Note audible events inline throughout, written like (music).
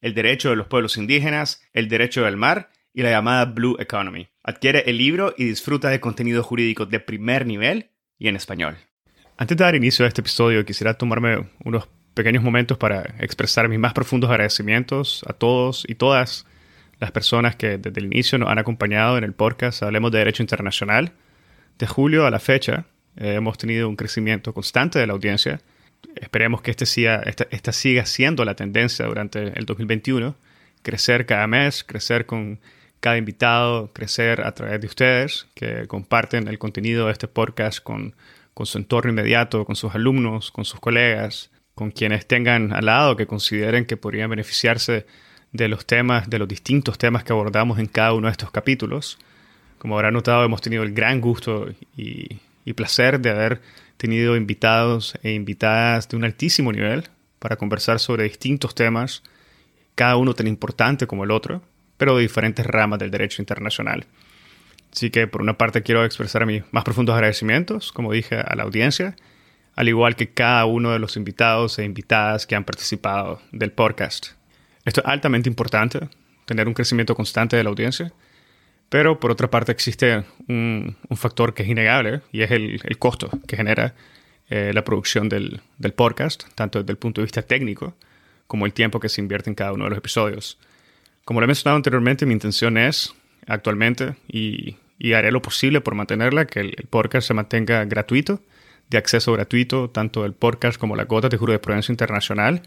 el derecho de los pueblos indígenas, el derecho del mar y la llamada Blue Economy. Adquiere el libro y disfruta de contenido jurídico de primer nivel y en español. Antes de dar inicio a este episodio, quisiera tomarme unos pequeños momentos para expresar mis más profundos agradecimientos a todos y todas las personas que desde el inicio nos han acompañado en el podcast Hablemos de Derecho Internacional. De julio a la fecha eh, hemos tenido un crecimiento constante de la audiencia esperemos que este siga, esta, siga siendo la tendencia durante el 2021. Crecer cada mes, crecer con cada invitado, crecer a través de ustedes que comparten el contenido de este podcast con, con su entorno inmediato, con sus alumnos, con sus colegas, con quienes tengan al lado que consideren que podrían beneficiarse de los temas, de los distintos temas que abordamos en cada uno de estos capítulos. Como habrán notado, hemos tenido el gran gusto y, y placer de haber tenido invitados e invitadas de un altísimo nivel para conversar sobre distintos temas, cada uno tan importante como el otro, pero de diferentes ramas del derecho internacional. Así que por una parte quiero expresar mis más profundos agradecimientos, como dije, a la audiencia, al igual que cada uno de los invitados e invitadas que han participado del podcast. Esto es altamente importante, tener un crecimiento constante de la audiencia, pero por otra parte existe un, factor que es innegable y es el, costo que genera eh, la producción del, podcast, tanto desde el punto de vista técnico como el tiempo que se invierte en cada uno de los episodios. Como lo he mencionado anteriormente, mi intención es actualmente, y, haré lo posible por mantenerla, que el, podcast se mantenga gratuito, de acceso gratuito, tanto el podcast como la gota de jurisprudencia internacional,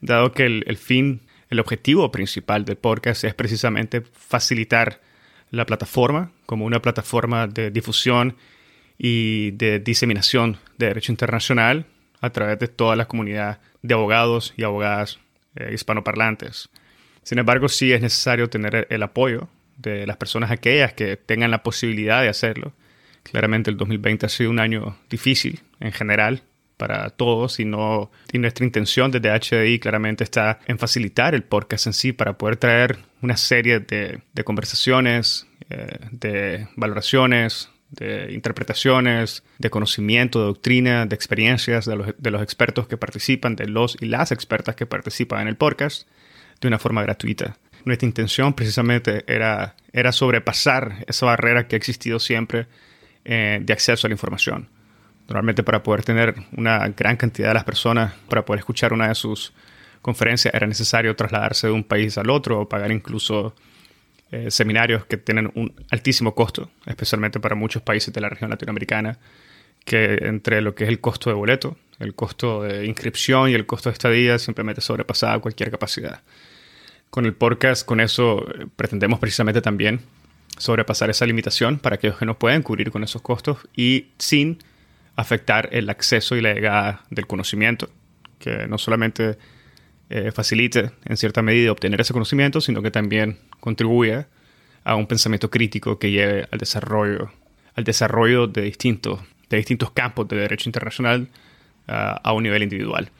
dado que el, el fin, el objetivo principal del podcast es precisamente facilitar la plataforma como una plataforma de difusión y de diseminación de derecho internacional a través de toda la comunidad de abogados y abogadas eh, hispanoparlantes. Sin embargo, sí es necesario tener el apoyo de las personas aquellas que tengan la posibilidad de hacerlo. Claramente el 2020 ha sido un año difícil en general para todos y, no, y nuestra intención desde HDI claramente está en facilitar el podcast en sí para poder traer una serie de, de conversaciones, eh, de valoraciones, de interpretaciones, de conocimiento, de doctrina, de experiencias de los, de los expertos que participan, de los y las expertas que participan en el podcast, de una forma gratuita. Nuestra intención precisamente era, era sobrepasar esa barrera que ha existido siempre eh, de acceso a la información Normalmente para poder tener una gran cantidad de las personas, para poder escuchar una de sus conferencias, era necesario trasladarse de un país al otro o pagar incluso eh, seminarios que tienen un altísimo costo, especialmente para muchos países de la región latinoamericana, que entre lo que es el costo de boleto, el costo de inscripción y el costo de estadía simplemente sobrepasaba cualquier capacidad. Con el podcast, con eso eh, pretendemos precisamente también sobrepasar esa limitación para aquellos que no pueden cubrir con esos costos y sin afectar el acceso y la llegada del conocimiento, que no solamente eh, facilite en cierta medida obtener ese conocimiento, sino que también contribuya a un pensamiento crítico que lleve al desarrollo, al desarrollo de distintos, de distintos campos de derecho internacional ah, a un nivel individual.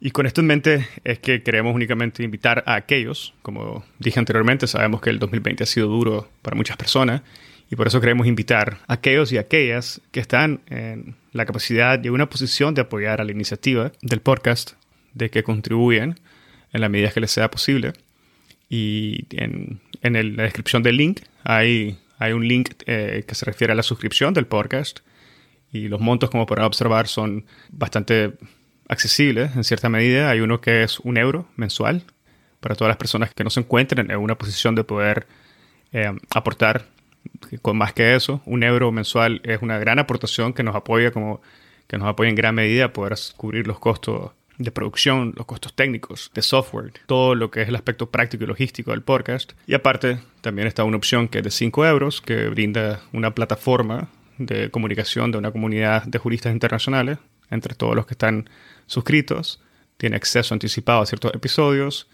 Y con esto en mente es que queremos únicamente invitar a aquellos, como dije anteriormente, sabemos que el 2020 ha sido duro para muchas personas y por eso queremos invitar a aquellos y aquellas que están en la capacidad y una posición de apoyar a la iniciativa del podcast, de que contribuyan en la medida que les sea posible. Y en, la descripción del link hay, hay un link eh, que se refiere a la suscripción del podcast. Y los montos, como podrán observar, son bastante accesibles en cierta medida. Hay uno que es un euro mensual para todas las personas que no se encuentren en una posición de poder eh, aportar con más que eso, un euro mensual es una gran aportación que nos apoya como que nos apoya en gran medida a poder cubrir los costos, de producción, los costos técnicos, de software, todo lo que es el aspecto práctico y logístico del podcast. Y aparte, también está una opción que es de 5 euros, que brinda una plataforma de comunicación de una comunidad de juristas internacionales entre todos los que están suscritos. Tiene acceso anticipado a ciertos episodios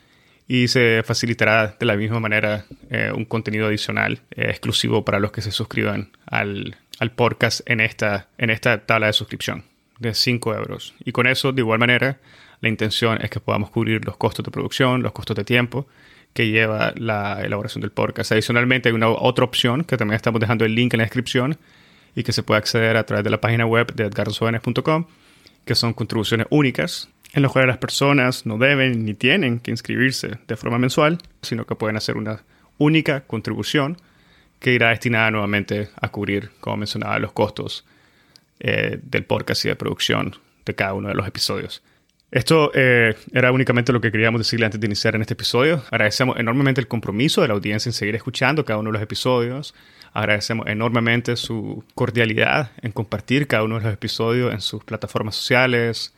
y se facilitará de la misma manera eh, un contenido adicional eh, exclusivo para los que se suscriban al, al podcast en esta, en esta tabla de suscripción de 5 euros. Y con eso, de igual manera, la intención es que podamos cubrir los costos de producción, los costos de tiempo que lleva la elaboración del podcast. Adicionalmente, hay una otra opción que también estamos dejando el link en la descripción y que se puede acceder a través de la página web de edgarsobenes.com, que son contribuciones únicas en las cuales las personas no deben ni tienen que inscribirse de forma mensual, sino que pueden hacer una única contribución que irá destinada nuevamente a cubrir, como mencionaba, los costos eh, del podcast y de producción de cada uno de los episodios. Esto eh, era únicamente lo que queríamos decirle antes de iniciar en este episodio. Agradecemos enormemente el compromiso de la audiencia en seguir escuchando cada uno de los episodios. Agradecemos enormemente su cordialidad en compartir cada uno de los episodios en sus plataformas sociales,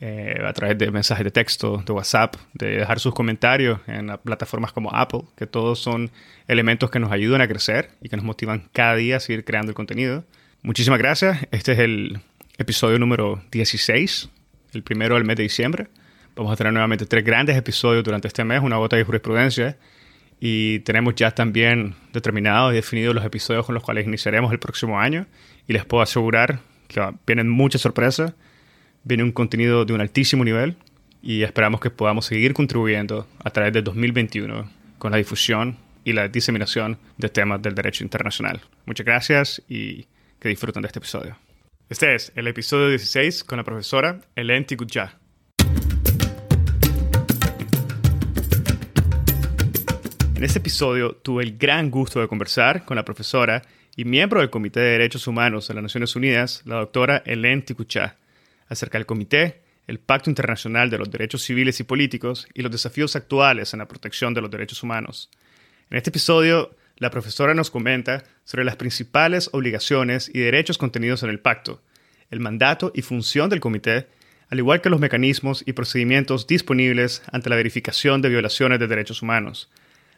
eh, a través de mensajes de texto, de WhatsApp, de dejar sus comentarios en plataformas como Apple, que todos son elementos que nos ayudan a crecer y que nos motivan cada día a seguir creando el contenido. Muchísimas gracias. Este es el episodio número 16, el primero del mes de diciembre. Vamos a tener nuevamente tres grandes episodios durante este mes, una gota de jurisprudencia. Y tenemos ya también determinados y definidos los episodios con los cuales iniciaremos el próximo año. Y les puedo asegurar que vienen muchas sorpresas. Viene un contenido de un altísimo nivel. Y esperamos que podamos seguir contribuyendo a través de 2021 con la difusión y la diseminación de temas del derecho internacional. Muchas gracias y que disfruten de este episodio. Este es el episodio 16 con la profesora Hélène Tigutja. En este episodio tuve el gran gusto de conversar con la profesora y miembro del Comité de Derechos Humanos de las Naciones Unidas, la doctora Hélène Tigutja, acerca del Comité, el Pacto Internacional de los Derechos Civiles y Políticos y los desafíos actuales en la protección de los derechos humanos. En este episodio la profesora nos comenta sobre las principales obligaciones y derechos contenidos en el pacto, el mandato y función del comité, al igual que los mecanismos y procedimientos disponibles ante la verificación de violaciones de derechos humanos.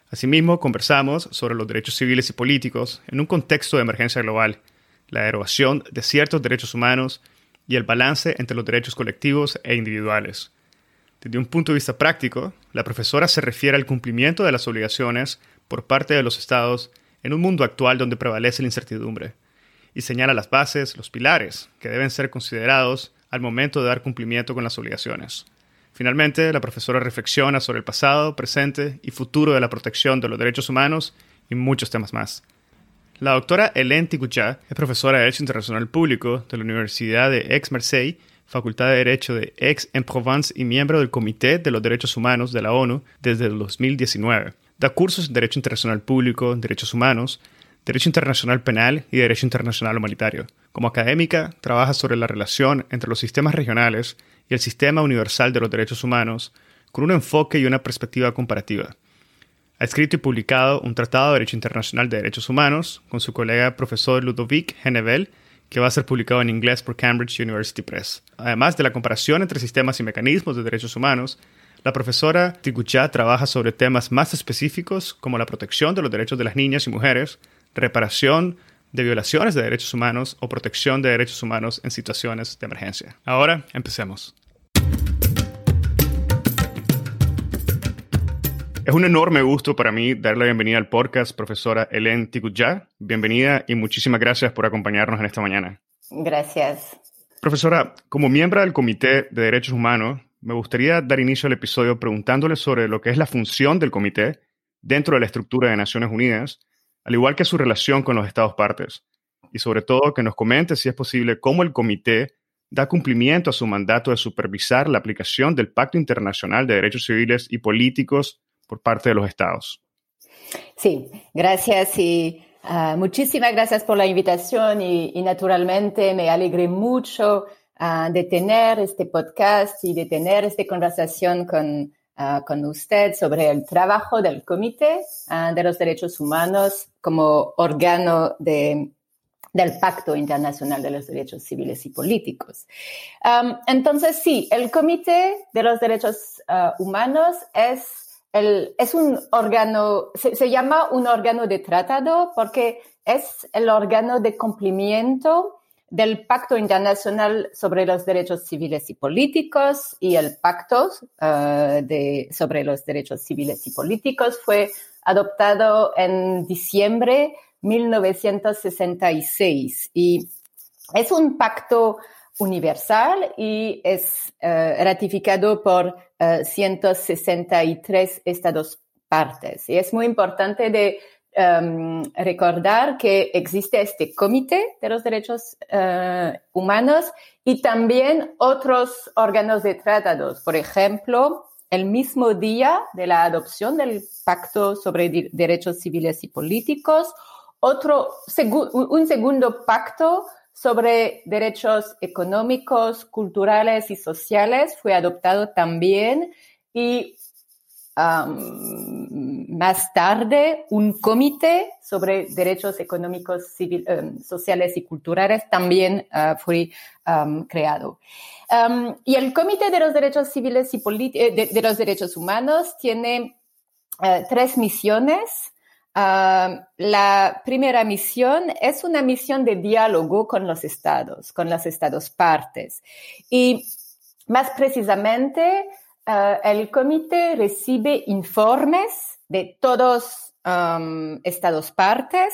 Asimismo, conversamos sobre los derechos civiles y políticos en un contexto de emergencia global, la derogación de ciertos derechos humanos y el balance entre los derechos colectivos e individuales. Desde un punto de vista práctico, la profesora se refiere al cumplimiento de las obligaciones por parte de los estados en un mundo actual donde prevalece la incertidumbre, y señala las bases, los pilares que deben ser considerados al momento de dar cumplimiento con las obligaciones. Finalmente, la profesora reflexiona sobre el pasado, presente y futuro de la protección de los derechos humanos y muchos temas más. La doctora Hélène Tigutja es profesora de Derecho Internacional Público de la Universidad de Aix-Marseille, Facultad de Derecho de Aix-en-Provence y miembro del Comité de los Derechos Humanos de la ONU desde el 2019. Da cursos en Derecho Internacional Público, Derechos Humanos, Derecho Internacional Penal y Derecho Internacional Humanitario. Como académica, trabaja sobre la relación entre los sistemas regionales y el sistema universal de los derechos humanos con un enfoque y una perspectiva comparativa. Ha escrito y publicado un tratado de Derecho Internacional de Derechos Humanos con su colega profesor Ludovic Genevel, que va a ser publicado en inglés por Cambridge University Press. Además de la comparación entre sistemas y mecanismos de derechos humanos, la profesora Tiguchá trabaja sobre temas más específicos como la protección de los derechos de las niñas y mujeres, reparación de violaciones de derechos humanos o protección de derechos humanos en situaciones de emergencia. Ahora, empecemos. Es un enorme gusto para mí darle la bienvenida al podcast, profesora Hélène Tigutja. Bienvenida y muchísimas gracias por acompañarnos en esta mañana. Gracias. Profesora, como miembro del Comité de Derechos Humanos, me gustaría dar inicio al episodio preguntándole sobre lo que es la función del comité dentro de la estructura de Naciones Unidas, al igual que su relación con los Estados partes, y sobre todo que nos comente si es posible cómo el comité da cumplimiento a su mandato de supervisar la aplicación del Pacto Internacional de Derechos Civiles y Políticos por parte de los Estados. Sí, gracias y ah, muchísimas gracias por la invitación y, y naturalmente me alegré mucho uh, de tener este podcast y de tener esta conversación con, uh, con usted sobre el trabajo del Comité uh, de los Derechos Humanos como órgano de, del Pacto Internacional de los Derechos Civiles y Políticos. Um, entonces, sí, el Comité de los Derechos uh, Humanos es, es un órgano, se, llama un órgano de tratado porque es el órgano de cumplimiento del Pacto Internacional sobre los Derechos Civiles y Políticos y el Pacto uh, de, sobre los Derechos Civiles y Políticos fue adoptado en diciembre 1966 y es un pacto universal y es uh, ratificado por uh, 163 estados partes. Y es muy importante de um, recordar que existe este comité de los derechos uh, humanos y también otros órganos de tratados. Por ejemplo, el mismo día de la adopción del Pacto sobre Derechos Civiles y Políticos, otro, un segundo pacto sobre derechos económicos, culturales y sociales fue adoptado también y más tarde un comité sobre derechos económicos, civil, um, sociales y culturales también uh, fue creado. y el Comité de los Derechos Civiles y eh, de, de, los Derechos Humanos tiene uh, tres misiones. La primera misión es una misión de diálogo con los estados, con los estados partes. Y más precisamente, uh, el comité recibe informes de todos um, estados partes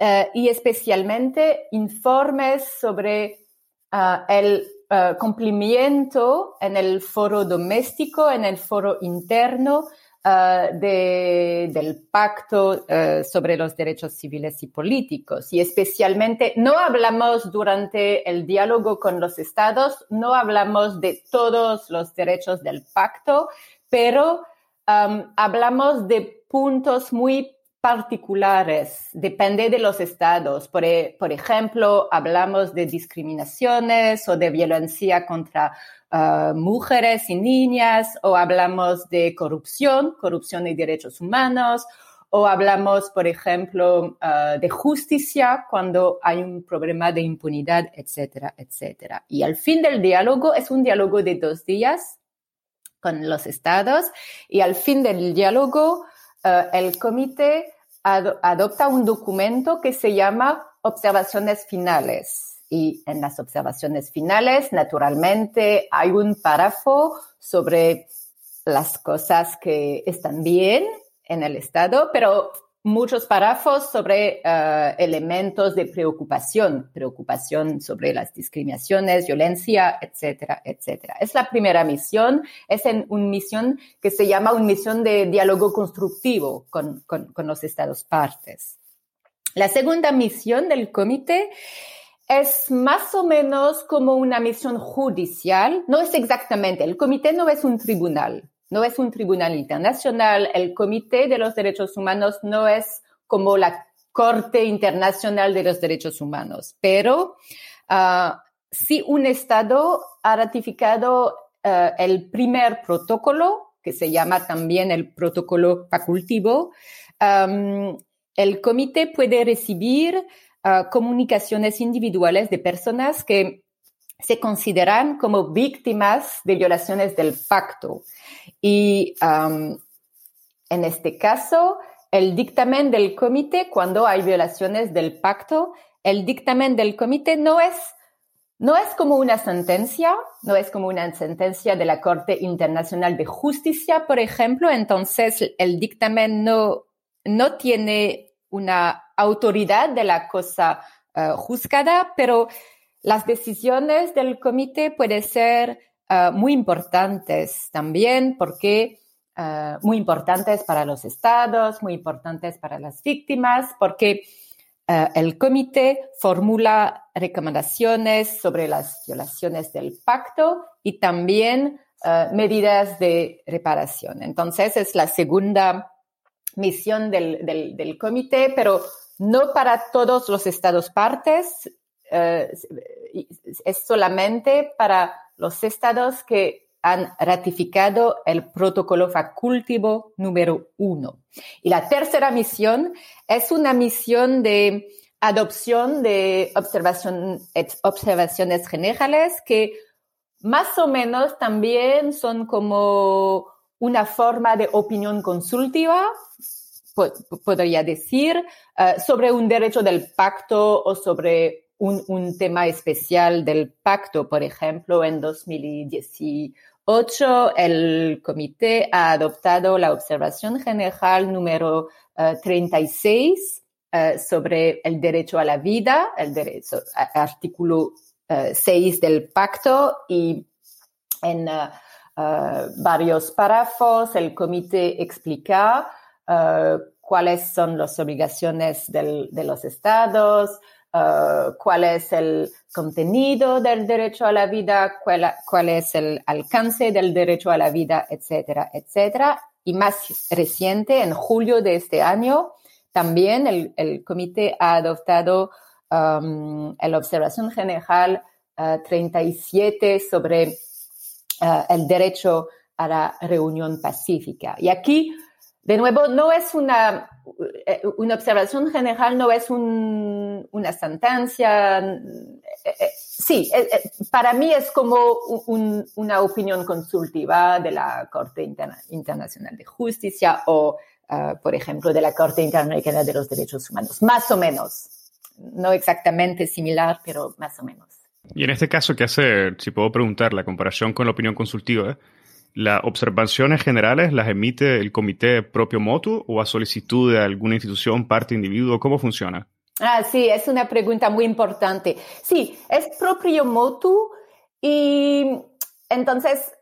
uh, y especialmente informes sobre el cumplimiento en el foro doméstico, en el foro interno De, del pacto uh, sobre los derechos civiles y políticos. Y especialmente, no hablamos durante el diálogo con los estados, no hablamos de todos los derechos del pacto, pero um, hablamos de puntos muy particulares, depende de los estados. Por, e, por ejemplo, hablamos de discriminaciones o de violencia contra uh, mujeres y niñas, o hablamos de corrupción, corrupción y derechos humanos, o hablamos, por ejemplo, uh, de justicia cuando hay un problema de impunidad, etcétera, etcétera. Y al fin del diálogo es un diálogo de dos días con los estados y al fin del diálogo uh, el comité ad adopta un documento que se llama observaciones finales. Y en las observaciones finales, naturalmente, hay un párrafo sobre las cosas que están bien en el Estado, pero muchos párrafos sobre uh, elementos de preocupación, preocupación sobre las discriminaciones, violencia, etcétera, etcétera. Es la primera misión, es en una misión que se llama una misión de diálogo constructivo con, con, con los Estados partes. La segunda misión del comité es más o menos como una misión judicial. No es exactamente, el comité no es un tribunal, no es un tribunal internacional. El comité de los derechos humanos no es como la Corte Internacional de los Derechos Humanos, pero uh, si un Estado ha ratificado uh, el primer protocolo, que se llama también el protocolo facultivo, el comité puede recibir comunicaciones individuales de personas que se consideran como víctimas de violaciones del pacto. Y en este caso, el dictamen del comité, cuando hay violaciones del pacto, el dictamen del comité no es, no es como una sentencia, no es como una sentencia de la Corte Internacional de Justicia, por ejemplo, entonces el dictamen no, no tiene una autoridad de la cosa uh, juzgada, pero las decisiones del comité pueden ser uh, muy importantes también porque uh, muy importantes para los estados, muy importantes para las víctimas, porque el comité formula recomendaciones sobre las violaciones del pacto y también medidas de reparación. Entonces, es la segunda misión del comité, pero no para todos los estados partes, eh, es solamente para los estados que han ratificado el protocolo facultivo número uno. Y la tercera misión es una misión de adopción de observaciones generales que más o menos también son como una forma de opinión consultiva, podría decir, eh, sobre un derecho del pacto o sobre un, un, tema especial del pacto. Por ejemplo, en 2018 el comité ha adoptado la observación general número 36 eh, eh, sobre el derecho a la vida, el derecho, artículo 6 del pacto y en varios párrafos el comité explica cuáles son las obligaciones del, de los estados, Uh, cuál es el contenido del derecho a la vida, cuál, cuál, es el alcance del derecho a la vida, etcétera, etcétera. Y más reciente, en julio de este año, también el, el comité ha adoptado um, la observación general uh, 37 sobre uh, el derecho a la reunión pacífica. Y aquí de nuevo, no es una, eh, una observación general, no es un, una sentencia. Eh, eh, sí, para mí es como un, una opinión consultiva de la Corte Internacional de Justicia o, por ejemplo, de la Corte Interamericana de los Derechos Humanos, más o menos. No exactamente similar, pero más o menos. Y en este caso, ¿qué hace, si puedo preguntar, la comparación con la opinión consultiva? ¿Las observaciones generales las emite el comité propio motu o a solicitud de alguna institución, parte, individuo? ¿Cómo funciona? Ah, sí, es una pregunta muy importante. Sí, es propio motu y entonces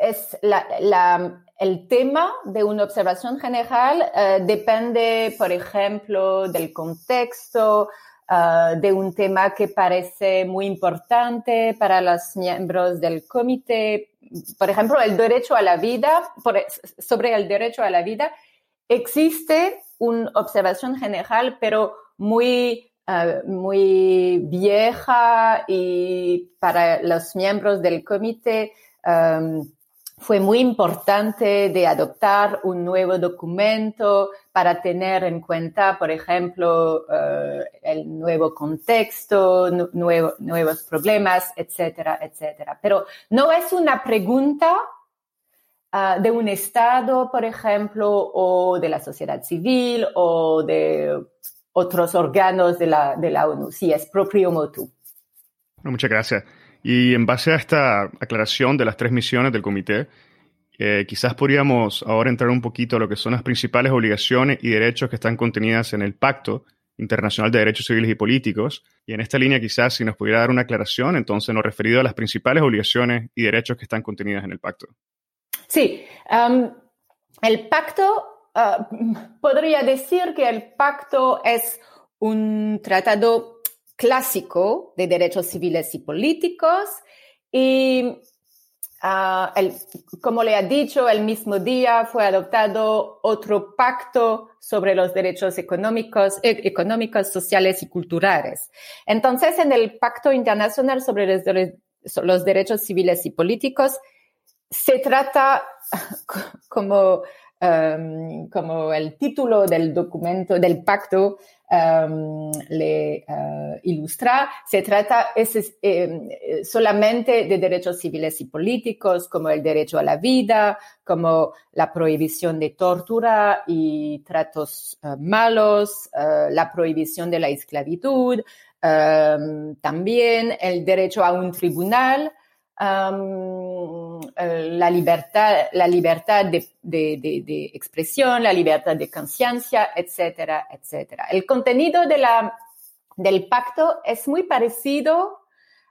es el tema de una observación general eh, depende, por ejemplo, del contexto, uh, de un tema que parece muy importante para los miembros del comité, por ejemplo, el derecho a la vida, sobre el derecho a la vida, existe una observación general, pero muy, eh, muy vieja y para los miembros del comité um, fue muy importante de adoptar un nuevo documento para tener en cuenta, por ejemplo, uh, el nuevo contexto, nuevo, nuevos problemas, etcétera, etcétera. Pero no es una pregunta uh, de un Estado, por ejemplo, o de la sociedad civil o de otros órganos de la, de la ONU. Sí, es propio motu. Muchas gracias. Y en base a esta aclaración de las tres misiones del comité, eh, quizás podríamos ahora entrar un poquito a lo que son las principales obligaciones y derechos que están contenidas en el Pacto Internacional de Derechos Civiles y Políticos. Y en esta línea quizás si nos pudiera dar una aclaración, entonces nos referido a las principales obligaciones y derechos que están contenidas en el pacto. Sí, um, el pacto, uh, (laughs) podría decir que el pacto es un tratado clásico de derechos civiles y políticos y uh, el, como le ha dicho, el mismo día fue adoptado otro pacto sobre los derechos económicos, e, económicos, sociales y culturales. Entonces, en el Pacto Internacional sobre los, los derechos civiles y políticos, se trata (laughs) como um, como el título del documento, del pacto um, le uh, ilustra, se trata es, eh, solamente de derechos civiles y políticos, como el derecho a la vida, como la prohibición de tortura y tratos uh, malos, la prohibición de la esclavitud, um, también el derecho a un tribunal, um, la libertad, la libertad de, de, de, de, expresión, la libertad de conciencia, etcétera, etcétera. El contenido de la, del pacto es muy parecido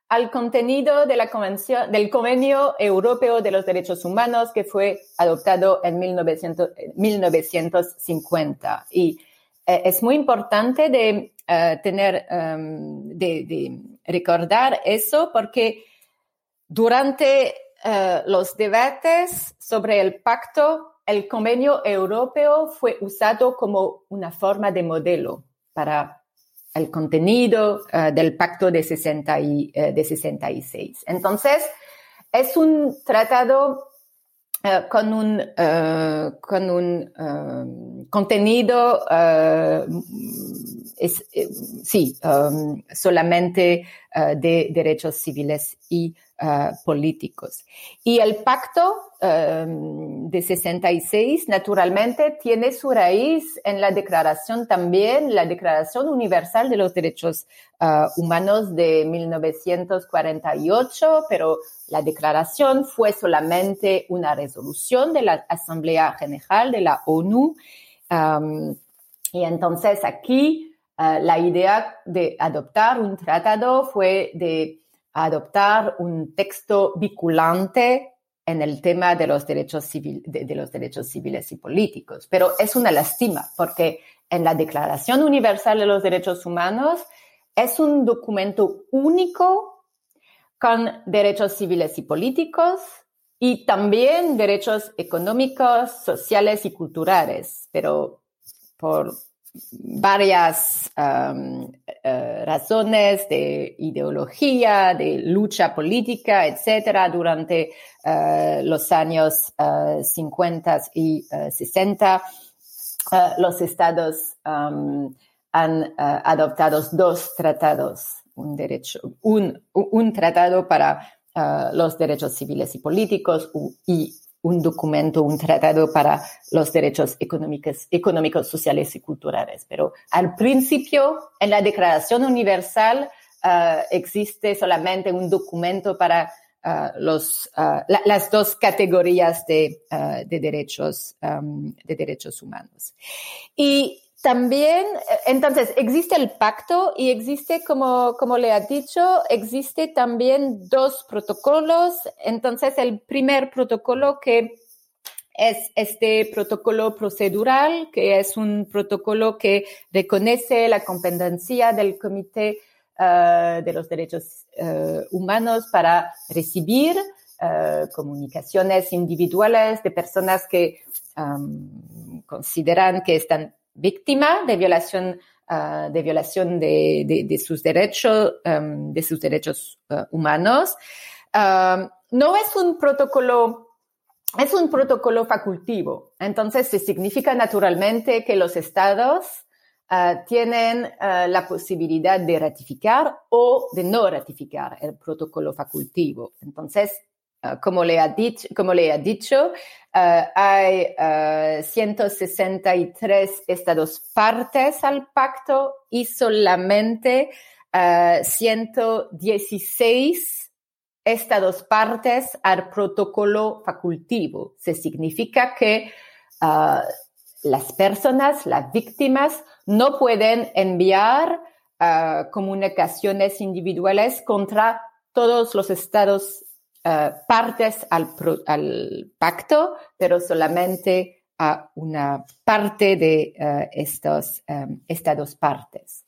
al contenido de la convención, del Convenio Europeo de los Derechos Humanos que fue adoptado en 1900, 1950. Y eh, es muy importante de uh, tener, um, de, de recordar eso porque durante uh, los debates sobre el pacto, el convenio europeo fue usado como una forma de modelo para el contenido uh, del pacto de, 60 y, uh, de 66. Entonces, es un tratado eh, con un, eh, con un eh, contenido, es, sí, solamente de derechos civiles y políticos. Y el pacto de 66, naturalmente, tiene su raíz en la declaración también, la Declaración Universal de los Derechos Humanos de 1948, pero la declaración fue solamente una resolución de la Asamblea General de la ONU. y entonces aquí uh, la idea de adoptar un tratado fue de adoptar un texto vinculante en el tema de los derechos, de, los derechos civiles y políticos. Pero es una lástima porque en la Declaración Universal de los Derechos Humanos es un documento único con derechos civiles y políticos y también derechos económicos, sociales y culturales, pero por varias eh, razones de ideología, de lucha política, etcétera, durante uh, los años uh, 50 y 60, uh, los estados han adoptado dos tratados un derecho, un, un tratado para los derechos civiles y políticos y un documento, un tratado para los derechos económicos, económicos, sociales y culturales. Pero al principio, en la Declaración Universal, uh, existe solamente un documento para uh, los, las dos categorías de, de derechos, de derechos humanos. Y también, eh, entonces, existe el pacto y existe, como, como le ha dicho, existe también dos protocolos. Entonces, el primer protocolo que es este protocolo procedural, que es un protocolo que reconoce la competencia del Comité uh, de los Derechos uh, Humanos para recibir comunicaciones individuales de personas que consideran que están víctima de violación, uh, de, violación de, de, sus derechos, um, de sus derechos uh, humanos. Um, no es un protocolo es un protocolo facultivo. Entonces, significa naturalmente que los estados uh, tienen uh, la posibilidad de ratificar o de no ratificar el protocolo facultivo. Entonces, uh, como, le ha dicho, como le ha dicho, Uh, hay uh, 163 estados partes al pacto y solamente uh, 116 estados partes al protocolo facultivo. Se significa que las personas, las víctimas, no pueden enviar comunicaciones individuales contra todos los estados eh, partes al, pacto, pero solamente a una parte de uh, estos, um, partes.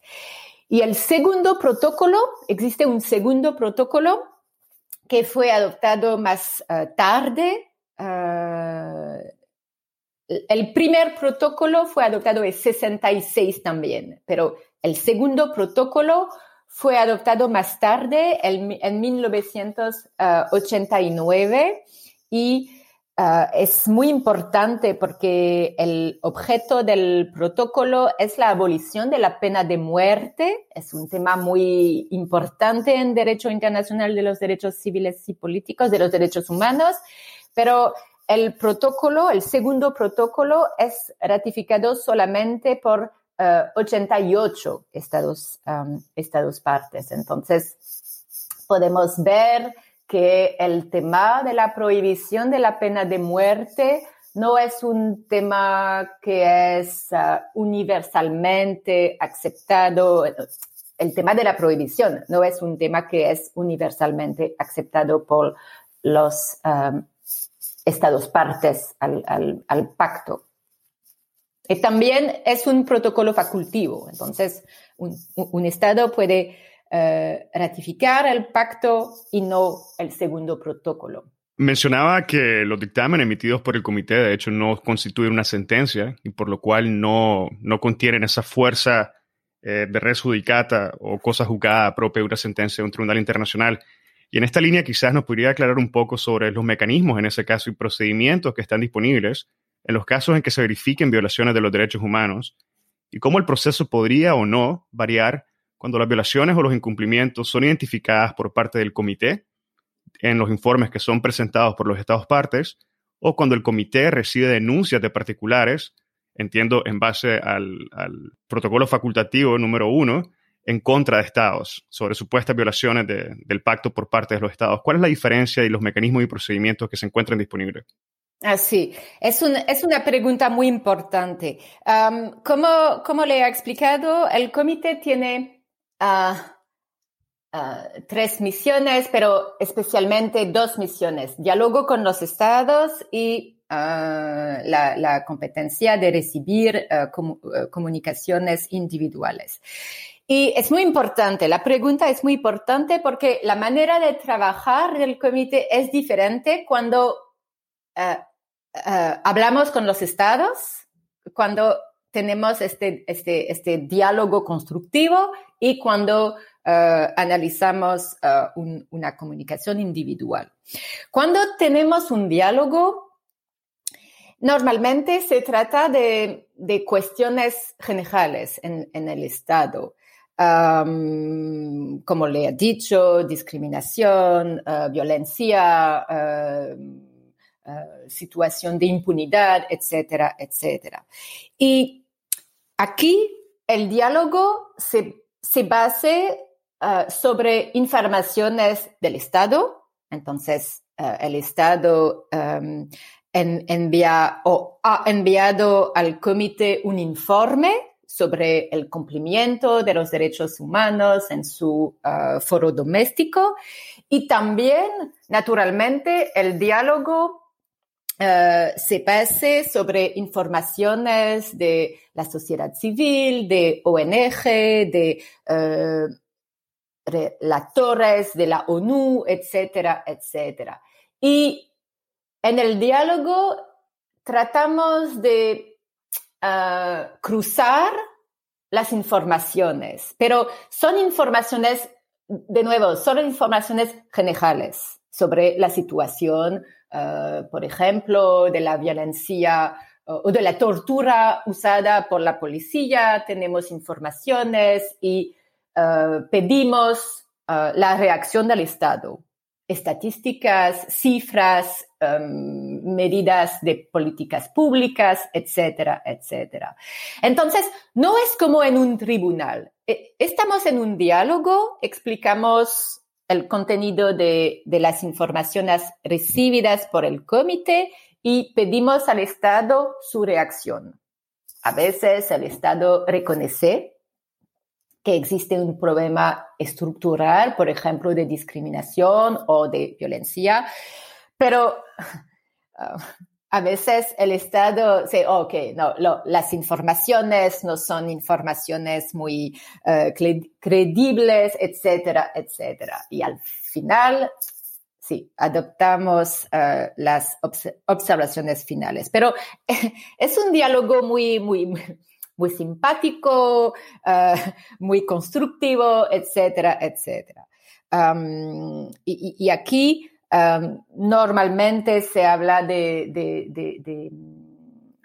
Y el segundo protocolo, existe un segundo protocolo que fue adoptado más uh, tarde. el primer protocolo fue adoptado en 66 también, pero el segundo protocolo fue adoptado más tarde, en, 1989, y uh, es muy importante porque el objeto del protocolo es la abolición de la pena de muerte. Es un tema muy importante en derecho internacional de los derechos civiles y políticos, de los derechos humanos, pero el protocolo, el segundo protocolo, es ratificado solamente por 88 eh, estados, estados partes. Entonces, podemos ver que el tema de la prohibición de la pena de muerte no es un tema que es eh, universalmente aceptado. El tema de la prohibición no es un tema que es universalmente aceptado por los estados partes al pacto. Y también es un protocolo facultivo. Entonces, un, Estado puede eh, ratificar el pacto y no el segundo protocolo. Mencionaba que los dictámenes emitidos por el comité, de hecho, no constituyen una sentencia y por lo cual no, no contienen esa fuerza eh, de res judicata o cosa juzgada propia de una sentencia de un tribunal internacional. Y en esta línea quizás nos podría aclarar un poco sobre los mecanismos en ese caso y procedimientos que están disponibles en los casos en que se verifiquen violaciones de los derechos humanos y cómo el proceso podría o no variar cuando las violaciones o los incumplimientos son identificadas por parte del comité en los informes que son presentados por los Estados partes o cuando el comité recibe denuncias de particulares, entiendo en base al, protocolo facultativo número uno, en contra de estados sobre supuestas violaciones del pacto por parte de los estados. ¿Cuál es la diferencia y los mecanismos y procedimientos que se encuentran disponibles? Así, ah, es, es una pregunta muy importante. como, como, le he explicado, el comité tiene ah, ah, tres misiones, pero especialmente dos misiones. Diálogo con los estados y la, la, competencia de recibir comunicaciones individuales. Y es muy importante, la pregunta es muy importante porque la manera de trabajar del comité es diferente cuando eh, eh, hablamos con los estados, cuando tenemos este, este, este diálogo constructivo y cuando eh, analizamos una comunicación individual. Cuando tenemos un diálogo, normalmente se trata de, de cuestiones generales en, en el Estado como le he dicho, discriminación, eh, violencia, eh, eh, situación de impunidad, etcétera, etcétera. Y aquí el diálogo se, se base sobre informaciones del Estado. Entonces, el Estado envía o ha enviado al comité un informe sobre el cumplimiento de los derechos humanos en su foro doméstico y también, naturalmente, el diálogo uh, se base sobre informaciones de la sociedad civil, de ONG, de uh, relatores de la ONU, etcétera, etcétera. Y en el diálogo tratamos de cruzar las informaciones, pero son informaciones, de nuevo, son informaciones generales sobre la situación, uh, por ejemplo, de la violencia uh, o de la tortura usada por la policía. Tenemos informaciones y uh, pedimos la reacción del Estado estadísticas, cifras, em, medidas de políticas públicas, etcétera, etcétera. Entonces, no es como en un tribunal. E, estamos en un diálogo, explicamos el contenido de, las informaciones recibidas por el comité y pedimos al Estado su reacción. A veces el Estado reconoce que existe un problema estructural, por ejemplo, de discriminación o de violencia, pero uh, (laughs) a veces el Estado dice, ok, no, las informaciones no son informaciones muy uh, credibles, etcétera, etcétera. Y al final, sí, adoptamos uh, las observaciones finales. Pero (laughs) es un diálogo muy, muy, muy simpático, uh, muy constructivo, etcétera, etcétera. Y, aquí normalmente se habla de, de, de,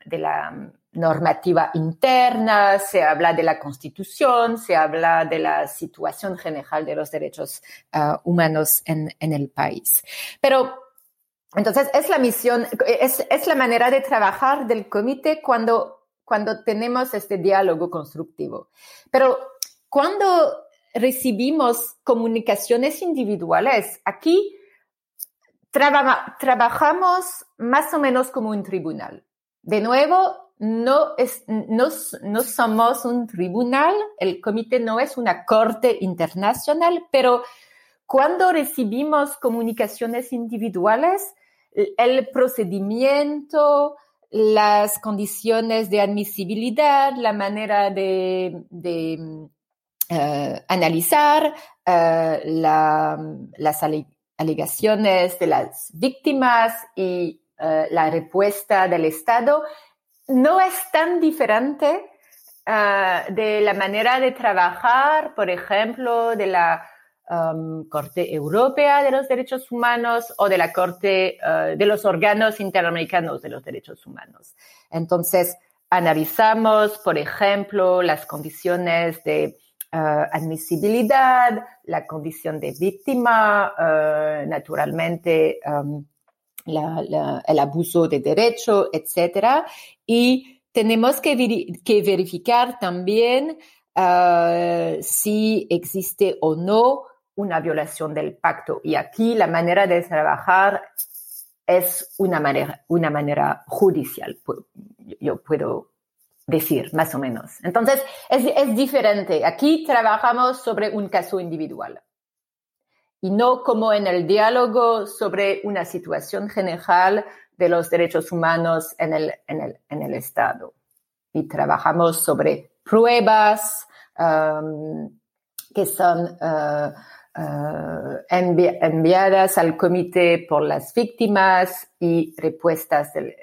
de, la normativa interna, se habla de la constitución, se habla de la situación general de los derechos uh, humanos en, en el país. Pero entonces, es la misión, es, es, la manera de trabajar del comité cuando cuando tenemos este diálogo constructivo. Pero cuando recibimos comunicaciones individuales, aquí trabajamos más o menos como un tribunal. De nuevo, no, es, no, no somos un tribunal, el comité no es una corte internacional, pero cuando recibimos comunicaciones individuales, el procedimiento, las condiciones de admisibilidad, la manera de, eh, analizar eh, las alegaciones de las víctimas y eh, la respuesta del Estado no es tan diferente de la manera de trabajar, por ejemplo, de la um, Corte Europea de los Derechos Humanos o de la Corte uh, de los órganos interamericanos de los derechos humanos. Entonces, analizamos, por ejemplo, las condiciones de uh, admisibilidad, la condición de víctima, uh, naturalmente la, el abuso de derecho, etcétera. Y tenemos que, verificar también uh, si existe o no una violación del pacto. Y aquí la manera de trabajar es una manera, una manera judicial, yo puedo decir, más o menos. Entonces, es, es diferente. Aquí trabajamos sobre un caso individual y no como en el diálogo sobre una situación general de los derechos humanos en el, en el, en el Estado. Y trabajamos sobre pruebas um, que son uh, uh, envi enviadas al comité por las víctimas y respuestas del,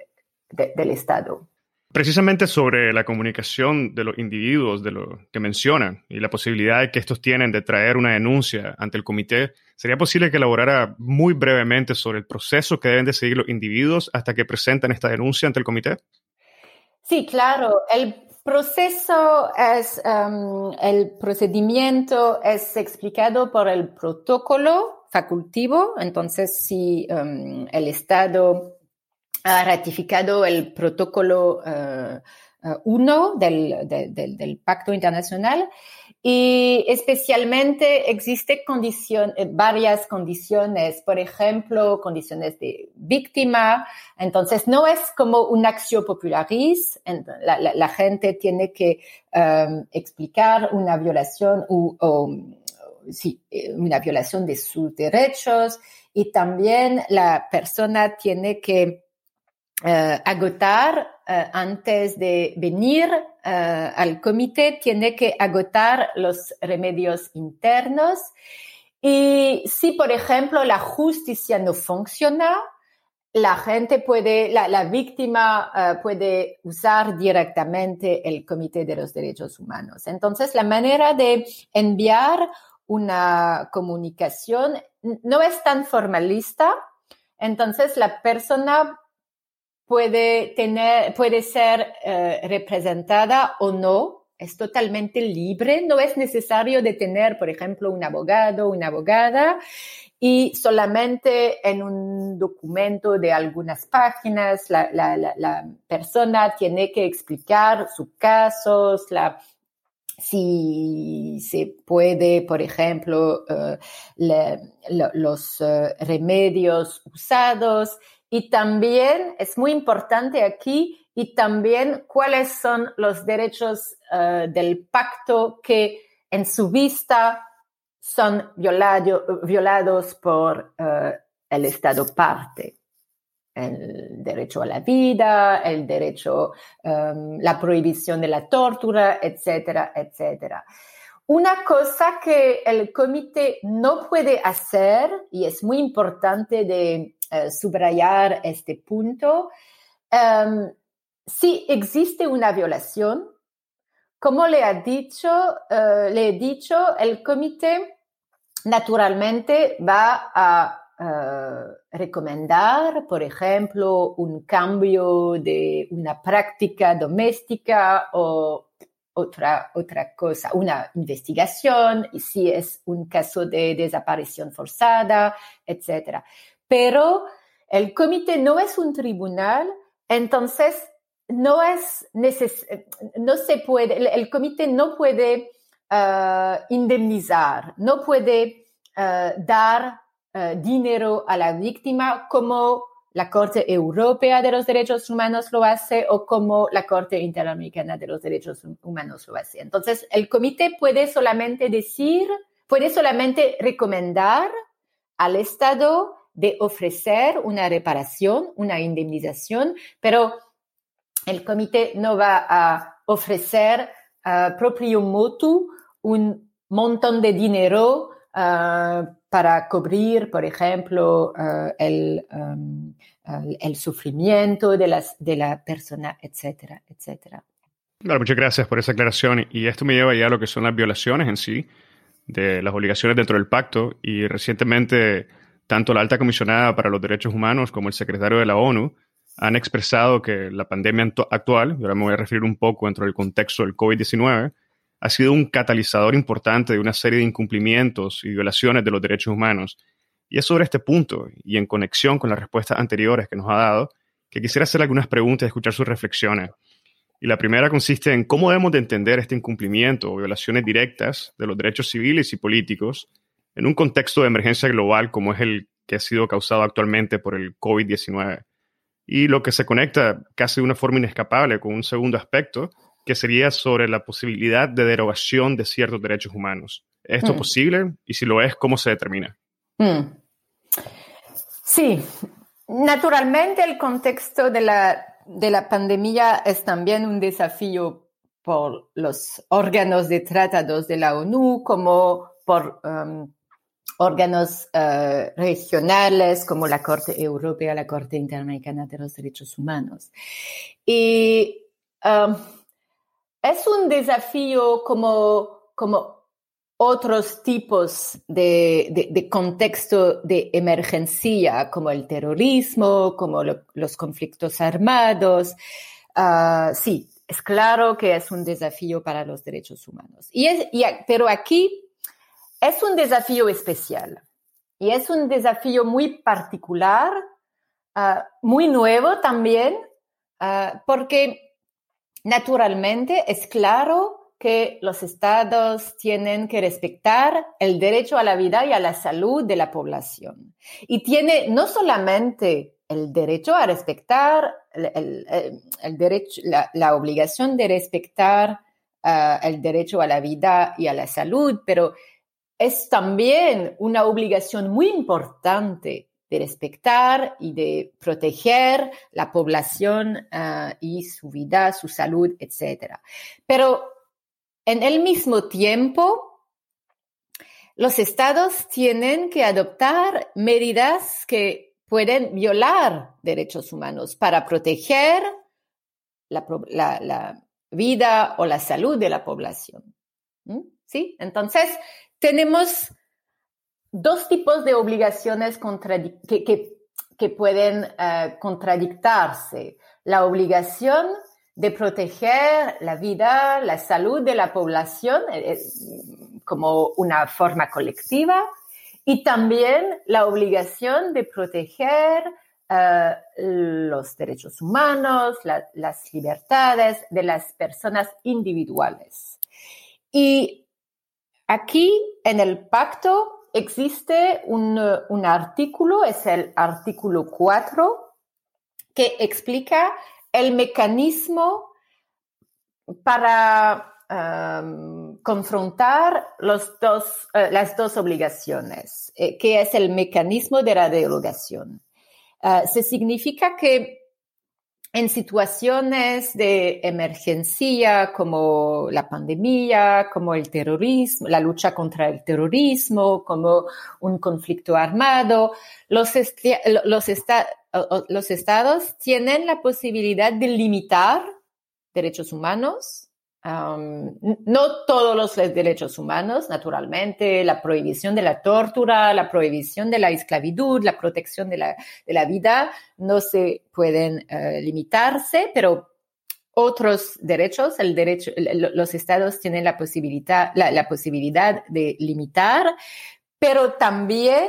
de, del Estado precisamente sobre la comunicación de los individuos de lo que mencionan y la posibilidad que estos tienen de traer una denuncia ante el comité, ¿sería posible que elaborara muy brevemente sobre el proceso que deben de seguir los individuos hasta que presentan esta denuncia ante el comité? Sí, claro. El proceso es, um, el procedimiento es explicado por el protocolo facultivo. Entonces, si um, el Estado ha ratificado el protocolo 1 eh, eh, del, del, del, Pacto Internacional y especialmente existe condición, eh, varias condiciones, por ejemplo, condiciones de víctima. Entonces, no es como un acción popularis. La, la, la gente tiene que um, explicar una violación o, o sí, una violación de sus derechos y también la persona tiene que uh, agotar uh, antes de venir uh, al comité, tiene que agotar los remedios internos. Y si, por ejemplo, la justicia no funciona, la gente puede, la, la víctima puede usar directamente el Comité de los Derechos Humanos. Entonces, la manera de enviar una comunicación no es tan formalista. Entonces, la persona puede tener, puede ser eh, representada o no, es totalmente libre, no es necesario tener, por ejemplo, un abogado, una abogada, y solamente en un documento de algunas páginas la, la, persona tiene que explicar sus casos, la, si se puede, por ejemplo, lo, los uh, remedios usados y también es muy importante aquí y también cuáles son los derechos uh, del pacto que en su vista son violado, violados por uh, el Estado parte. El derecho a la vida, el derecho, um, la prohibición de la tortura, etcétera, etcétera. Una cosa que el comité no puede hacer, y es muy importante de uh, subrayar este punto, um, si existe una violación, como le ha dicho, uh, le he dicho, el comité naturalmente va a uh, recomendar, por ejemplo, un cambio de una práctica doméstica o otra, otra cosa, una investigación, y si es un caso de desaparición forzada, etc. Pero el comité no es un tribunal, entonces no es neces no se puede, el, comité no puede uh, indemnizar, no puede uh, dar uh, dinero a la víctima como la Corte Europea de los Derechos Humanos lo hace o como la Corte Interamericana de los Derechos Humanos lo hace. Entonces, el comité puede solamente decir, puede solamente recomendar al Estado de ofrecer una reparación, una indemnización, pero el comité no va a ofrecer uh, propio motu un montón de dinero uh, para cubrir, por ejemplo, uh, el, um, el, sufrimiento de, las, de la persona, etcétera, etcétera. Muchas gracias por esa aclaración. Y esto me lleva ya a lo que son las violaciones en sí. de las obligaciones dentro del pacto y recientemente tanto la alta comisionada para los derechos humanos como el secretario de la ONU han expresado que la pandemia actual, y ahora me voy a referir un poco dentro del contexto del COVID-19, ha sido un catalizador importante de una serie de incumplimientos y violaciones de los derechos humanos. Y es sobre este punto, y en conexión con las respuestas anteriores que nos ha dado, que quisiera hacer algunas preguntas y escuchar sus reflexiones. Y la primera consiste en cómo debemos de entender este incumplimiento o violaciones directas de los derechos civiles y políticos en un contexto de emergencia global como es el que ha sido causado actualmente por el COVID-19. Y lo que se conecta casi de una forma inescapable con un segundo aspecto, que sería sobre la posibilidad de derogación de ciertos derechos humanos. ¿Es esto mm. posible? Y si lo es, ¿cómo se determina? Mm. Sí, naturalmente el contexto de la, de la pandemia es también un desafío por los órganos de tratados de la ONU, como por um, órganos uh, regionales como la Corte Europea, la Corte Interamericana de los Derechos Humanos. Y um, es un desafío como, como otros tipos de, de, contexto de emergencia, como el terrorismo, como los conflictos armados. Ah, sí, es claro que es un desafío para los derechos humanos. Y es, pero aquí es un desafío especial y es un desafío muy particular, ah, muy nuevo también, ah, porque Naturalmente, es claro que los estados tienen que respetar el derecho a la vida y a la salud de la población. Y tiene no solamente el derecho a respetar, el, derecho, la, obligación de respetar ah, el derecho a la vida y a la salud, pero es también una obligación muy importante de respetar y de proteger la población ah, y su vida, su salud, etc. Pero en el mismo tiempo, los estados tienen que adoptar medidas que pueden violar derechos humanos para proteger la, vida o la salud de la población. ¿Mm? ¿Sí? Entonces, tenemos dos tipos de obligaciones que, pueden uh, contradictarse. La obligación de proteger la vida, la salud de la población eh, eh, como una forma colectiva y también la obligación de proteger los derechos humanos, las libertades de las personas individuales. Y aquí en el pacto existe un, artículo, es el artículo 4, que explica el mecanismo para confrontar eh, las dos obligaciones, eh, que es el mecanismo de la derogación. Uh, se significa que en situaciones de emergencia como la pandemia, como el terrorismo, la lucha contra el terrorismo, como un conflicto armado, los, estados tienen la posibilidad de limitar derechos humanos no todos los derechos humanos, naturalmente, la prohibición de la tortura, la prohibición de la esclavitud, la protección de la, vida, no se pueden eh, limitarse, pero otros derechos, el derecho, los estados tienen la posibilidad, la posibilidad de limitar, pero también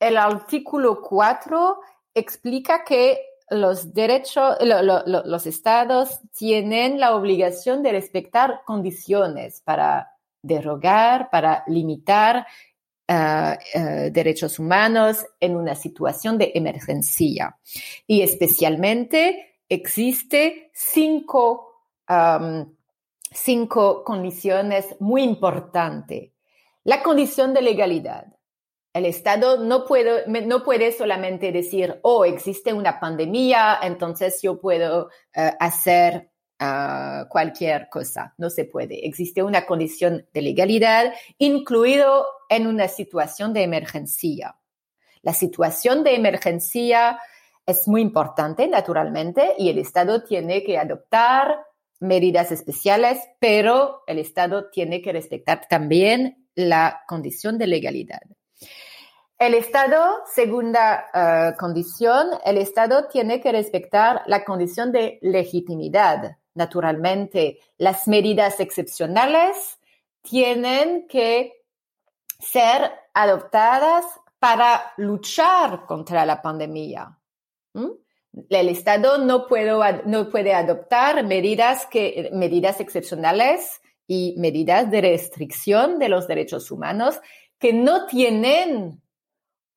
el artículo 4 explica que los derechos, los estados tienen la obligación de respetar condiciones para derogar, para limitar ah, derechos humanos en una situación de emergencia. Y especialmente existe cinco, cinco condiciones muy importantes. La condición de legalidad. El Estado no puede, no puede solamente decir, oh, existe una pandemia, entonces yo puedo eh, hacer ah, cualquier cosa. No se puede. Existe una condición de legalidad, incluido en una situación de emergencia. La situación de emergencia es muy importante, naturalmente, y el Estado tiene que adoptar medidas especiales, pero el Estado tiene que respetar también la condición de legalidad. El Estado, segunda eh, condición, el Estado tiene que respetar la condición de legitimidad. Naturalmente, las medidas excepcionales tienen que ser adoptadas para luchar contra la pandemia. El Estado no no puede adoptar medidas, que, medidas excepcionales y medidas de restricción de los derechos humanos que no tienen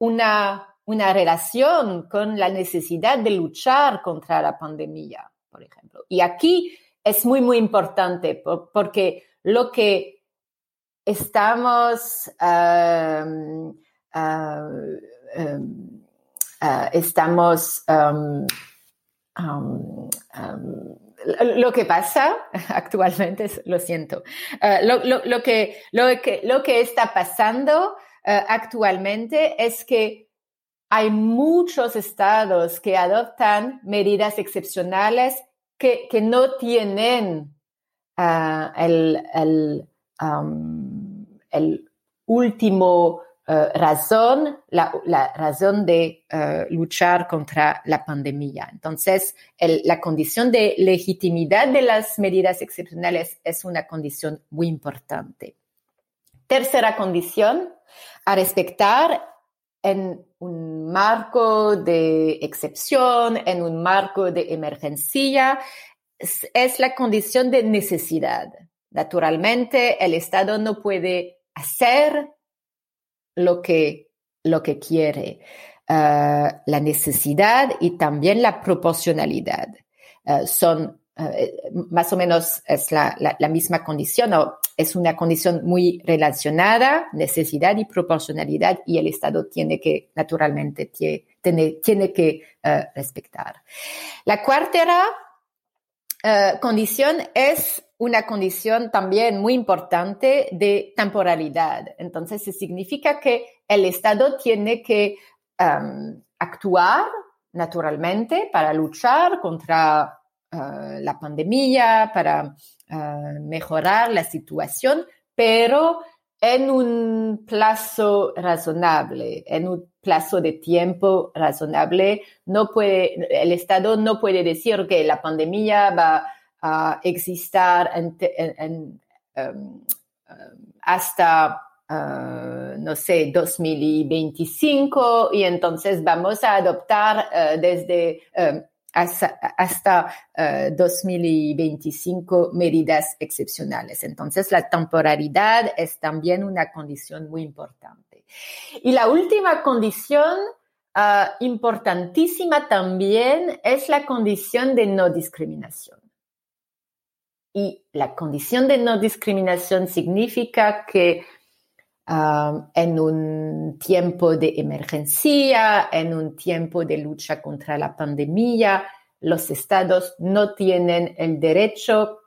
una, una relación con la necesidad de luchar contra la pandemia, por ejemplo. Y aquí es muy, muy importante porque lo que estamos, uh, uh, estamos, um, lo que pasa (laughs) actualmente, lo siento, uh, lo, lo, lo, que, lo, que, lo que está pasando uh, actualmente es que hay muchos estados que adoptan medidas excepcionales que, que no tienen uh, el, el, último razón, la, la, razón de luchar contra la pandemia. Entonces, la condición de legitimidad de las medidas excepcionales es una condición muy importante. Tercera condición, a respetar en un marco de excepción, en un marco de emergencia, es, la condición de necesidad. Naturalmente, el Estado no puede hacer lo que, lo que quiere. Uh, la necesidad y también la proporcionalidad uh, son eh, más o menos es la, misma condición o es una condición muy relacionada, necesidad y proporcionalidad y el Estado tiene que, naturalmente, tiene, tiene que uh, respetar. La cuarta uh, condición es una condición también muy importante de temporalidad. Entonces, significa que el Estado tiene que um, actuar naturalmente para luchar contra uh, la pandemia, para uh, mejorar la situación, pero en un plazo razonable, en un plazo de tiempo razonable. No puede, el Estado no puede decir que la pandemia va a existir en, um, hasta Uh, no sé, 2025 y entonces vamos a adoptar desde um, hasta, hasta uh, 2025 medidas excepcionales. Entonces, la temporalidad es también una condición muy importante. Y la última condición uh, importantísima también es la condición de no discriminación. Y la condición de no discriminación significa que Um, en un tiempo de emergencia, en un tiempo de lucha contra la pandemia, los estados no tienen el derecho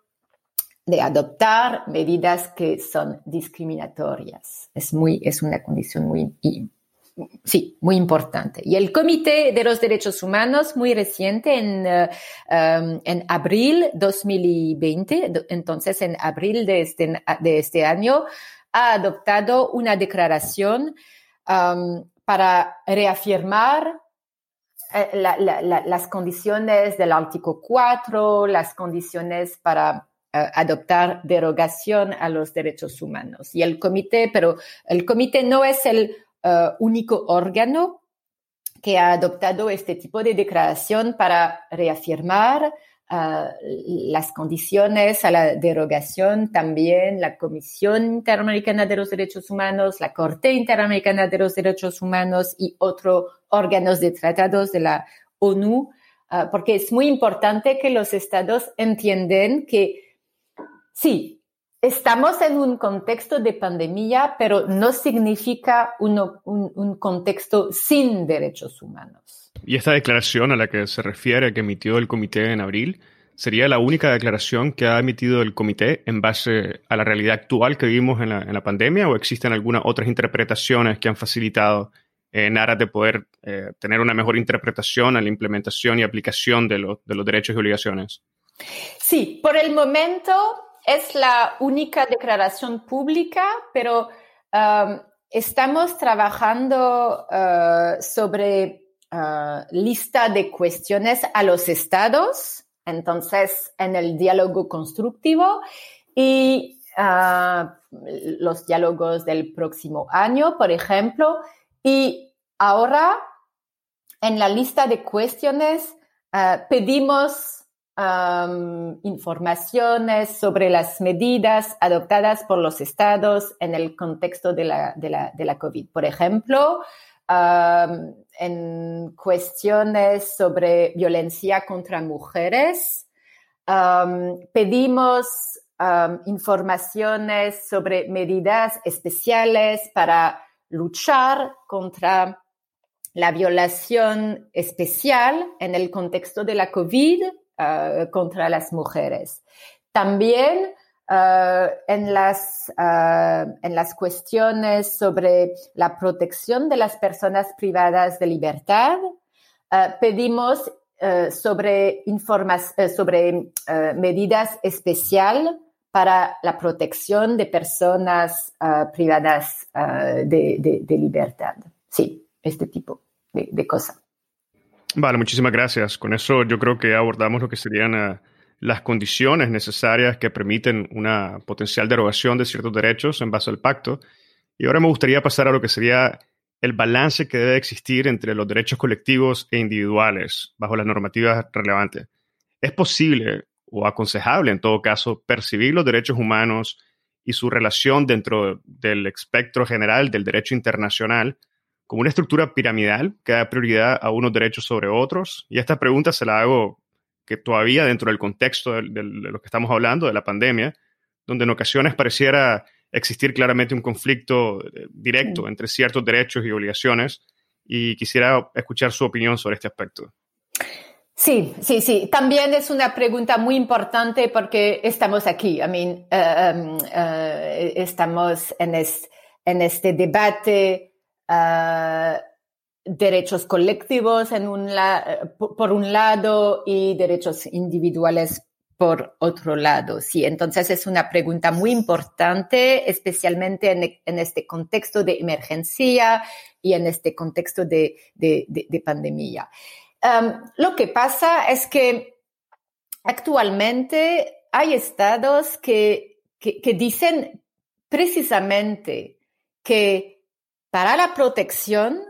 de adoptar medidas que son discriminatorias. Es, muy, es una condición muy, sí, muy importante. Y el Comité de los Derechos Humanos, muy reciente, en, uh, um, en abril 2020, entonces en abril de este, de este año, ha adoptado una declaración para reafirmar eh, las condiciones del artículo 4, las condiciones para eh, adoptar derogación a los derechos humanos. Y el comité, pero el comité no es el eh, único órgano que ha adoptado este tipo de declaración para reafirmar las condiciones a la derogación, también la Comisión Interamericana de los Derechos Humanos, la Corte Interamericana de los Derechos Humanos y otros órganos de tratados de la ONU, ah, porque es muy importante que los estados entiendan que sí, estamos en un contexto de pandemia, pero no significa un contexto sin derechos humanos. Y esta declaración a la que se refiere, que emitió el comité en abril, sería la única declaración que ha emitido el comité en base a la realidad actual que vivimos en la, pandemia o existen algunas otras interpretaciones que han facilitado en aras de poder eh, tener una mejor interpretación a la implementación y aplicación de, de los derechos y obligaciones? Sí, por el momento es la única declaración pública, pero um, estamos trabajando uh, sobre uh, lista de cuestiones a los estados, entonces en el diálogo constructivo y uh, los diálogos del próximo año, por ejemplo, y ahora en la lista de cuestiones pedimos um, informaciones sobre las medidas adoptadas por los estados en el contexto de la COVID. Por ejemplo, en cuestiones sobre violencia contra mujeres, pedimos informaciones sobre medidas especiales para luchar contra la violación especial en el contexto de la COVID uh, contra las mujeres. También uh, en, las, uh, en las cuestiones sobre la protección de las personas privadas de libertad, pedimos sobre, sobre medidas especiales para la protección de personas privadas de, de, libertad. Sí, este tipo de, de cosas. Vale, muchísimas gracias. Con eso yo creo que abordamos lo que serían uh, las condiciones necesarias que permiten una potencial derogación de ciertos derechos en base al pacto. Y ahora me gustaría pasar a lo que sería el balance que debe existir entre los derechos colectivos e individuales bajo las normativas relevantes. ¿Es posible o aconsejable, en todo caso, percibir los derechos humanos y su relación dentro del espectro general del derecho internacional como una estructura piramidal que da prioridad a unos derechos sobre otros? Y esta pregunta se la hago que todavía dentro del contexto de, lo que estamos hablando, de la pandemia, donde en ocasiones pareciera existir claramente un conflicto eh, directo entre ciertos derechos y obligaciones, y quisiera escuchar su opinión sobre este aspecto. Sí, sí, sí. También es una pregunta muy importante porque estamos aquí. I mean, eh, um, eh, estamos en, en este debate uh, derechos colectivos en un por un lado y derechos individuales por otro lado. Sí, entonces es una pregunta muy importante, especialmente en, en este contexto de emergencia y en este contexto de, de, de, de pandemia. Lo que pasa es que actualmente hay estados que, que dicen precisamente que para la protección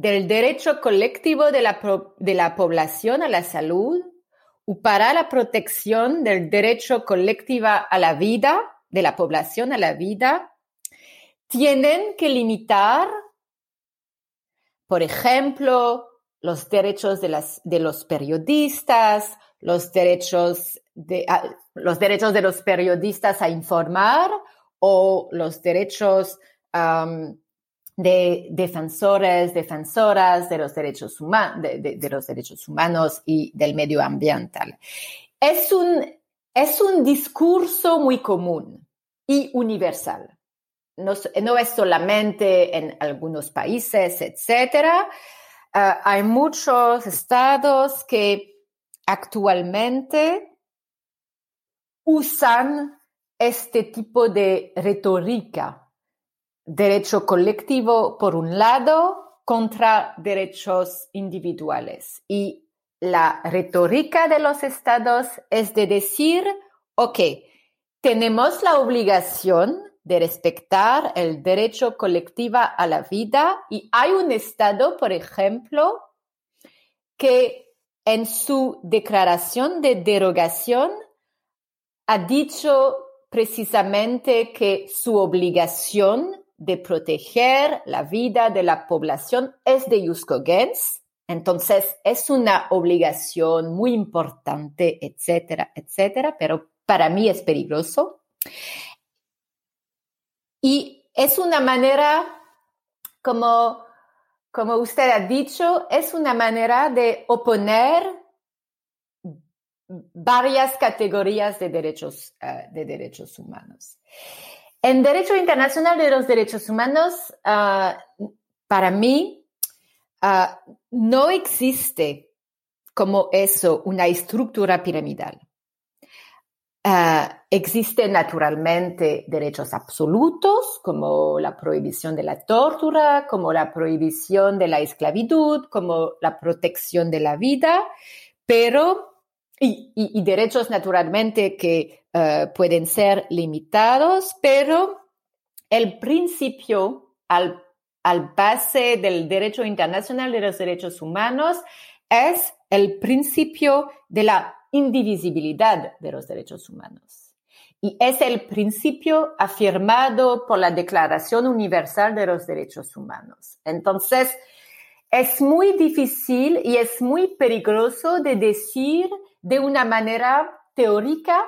del derecho colectivo de la, de la población a la salud o para la protección del derecho colectivo a la vida, de la población a la vida, tienen que limitar, por ejemplo, los derechos de, las, de los periodistas, los derechos de, los derechos de los periodistas a informar o los derechos de defensores, defensoras de los derechos, humanos, de, los derechos humanos y del medio ambiental. Es un, es un discurso muy común y universal. No, no es solamente en algunos países, etcétera. Ah, hay muchos estados que actualmente usan este tipo de retórica derecho colectivo por un lado contra derechos individuales. Y la retórica de los estados es de decir, ok, tenemos la obligación de respetar el derecho colectivo a la vida y hay un estado, por ejemplo, que en su declaración de derogación ha dicho precisamente que su obligación de proteger la vida de la población es de Gens. Entonces, es una obligación muy importante, etcétera, etcétera, pero para mí es peligroso. Y es una manera, como, como usted ha dicho, es una manera de oponer varias categorías de derechos, eh, de derechos humanos. En Derecho Internacional de los Derechos Humanos, ah, para mí, ah, no existe como eso una estructura piramidal. Ah, existen naturalmente derechos absolutos, como la prohibición de la tortura, como la prohibición de la esclavitud, como la protección de la vida, pero, y, derechos naturalmente que eh, pueden ser limitados, pero el principio al, al base del derecho internacional de los derechos humanos es el principio de la indivisibilidad de los derechos humanos. Y es el principio afirmado por la Declaración Universal de los Derechos Humanos. Entonces, es muy difícil y es muy peligroso de decir de una manera teórica,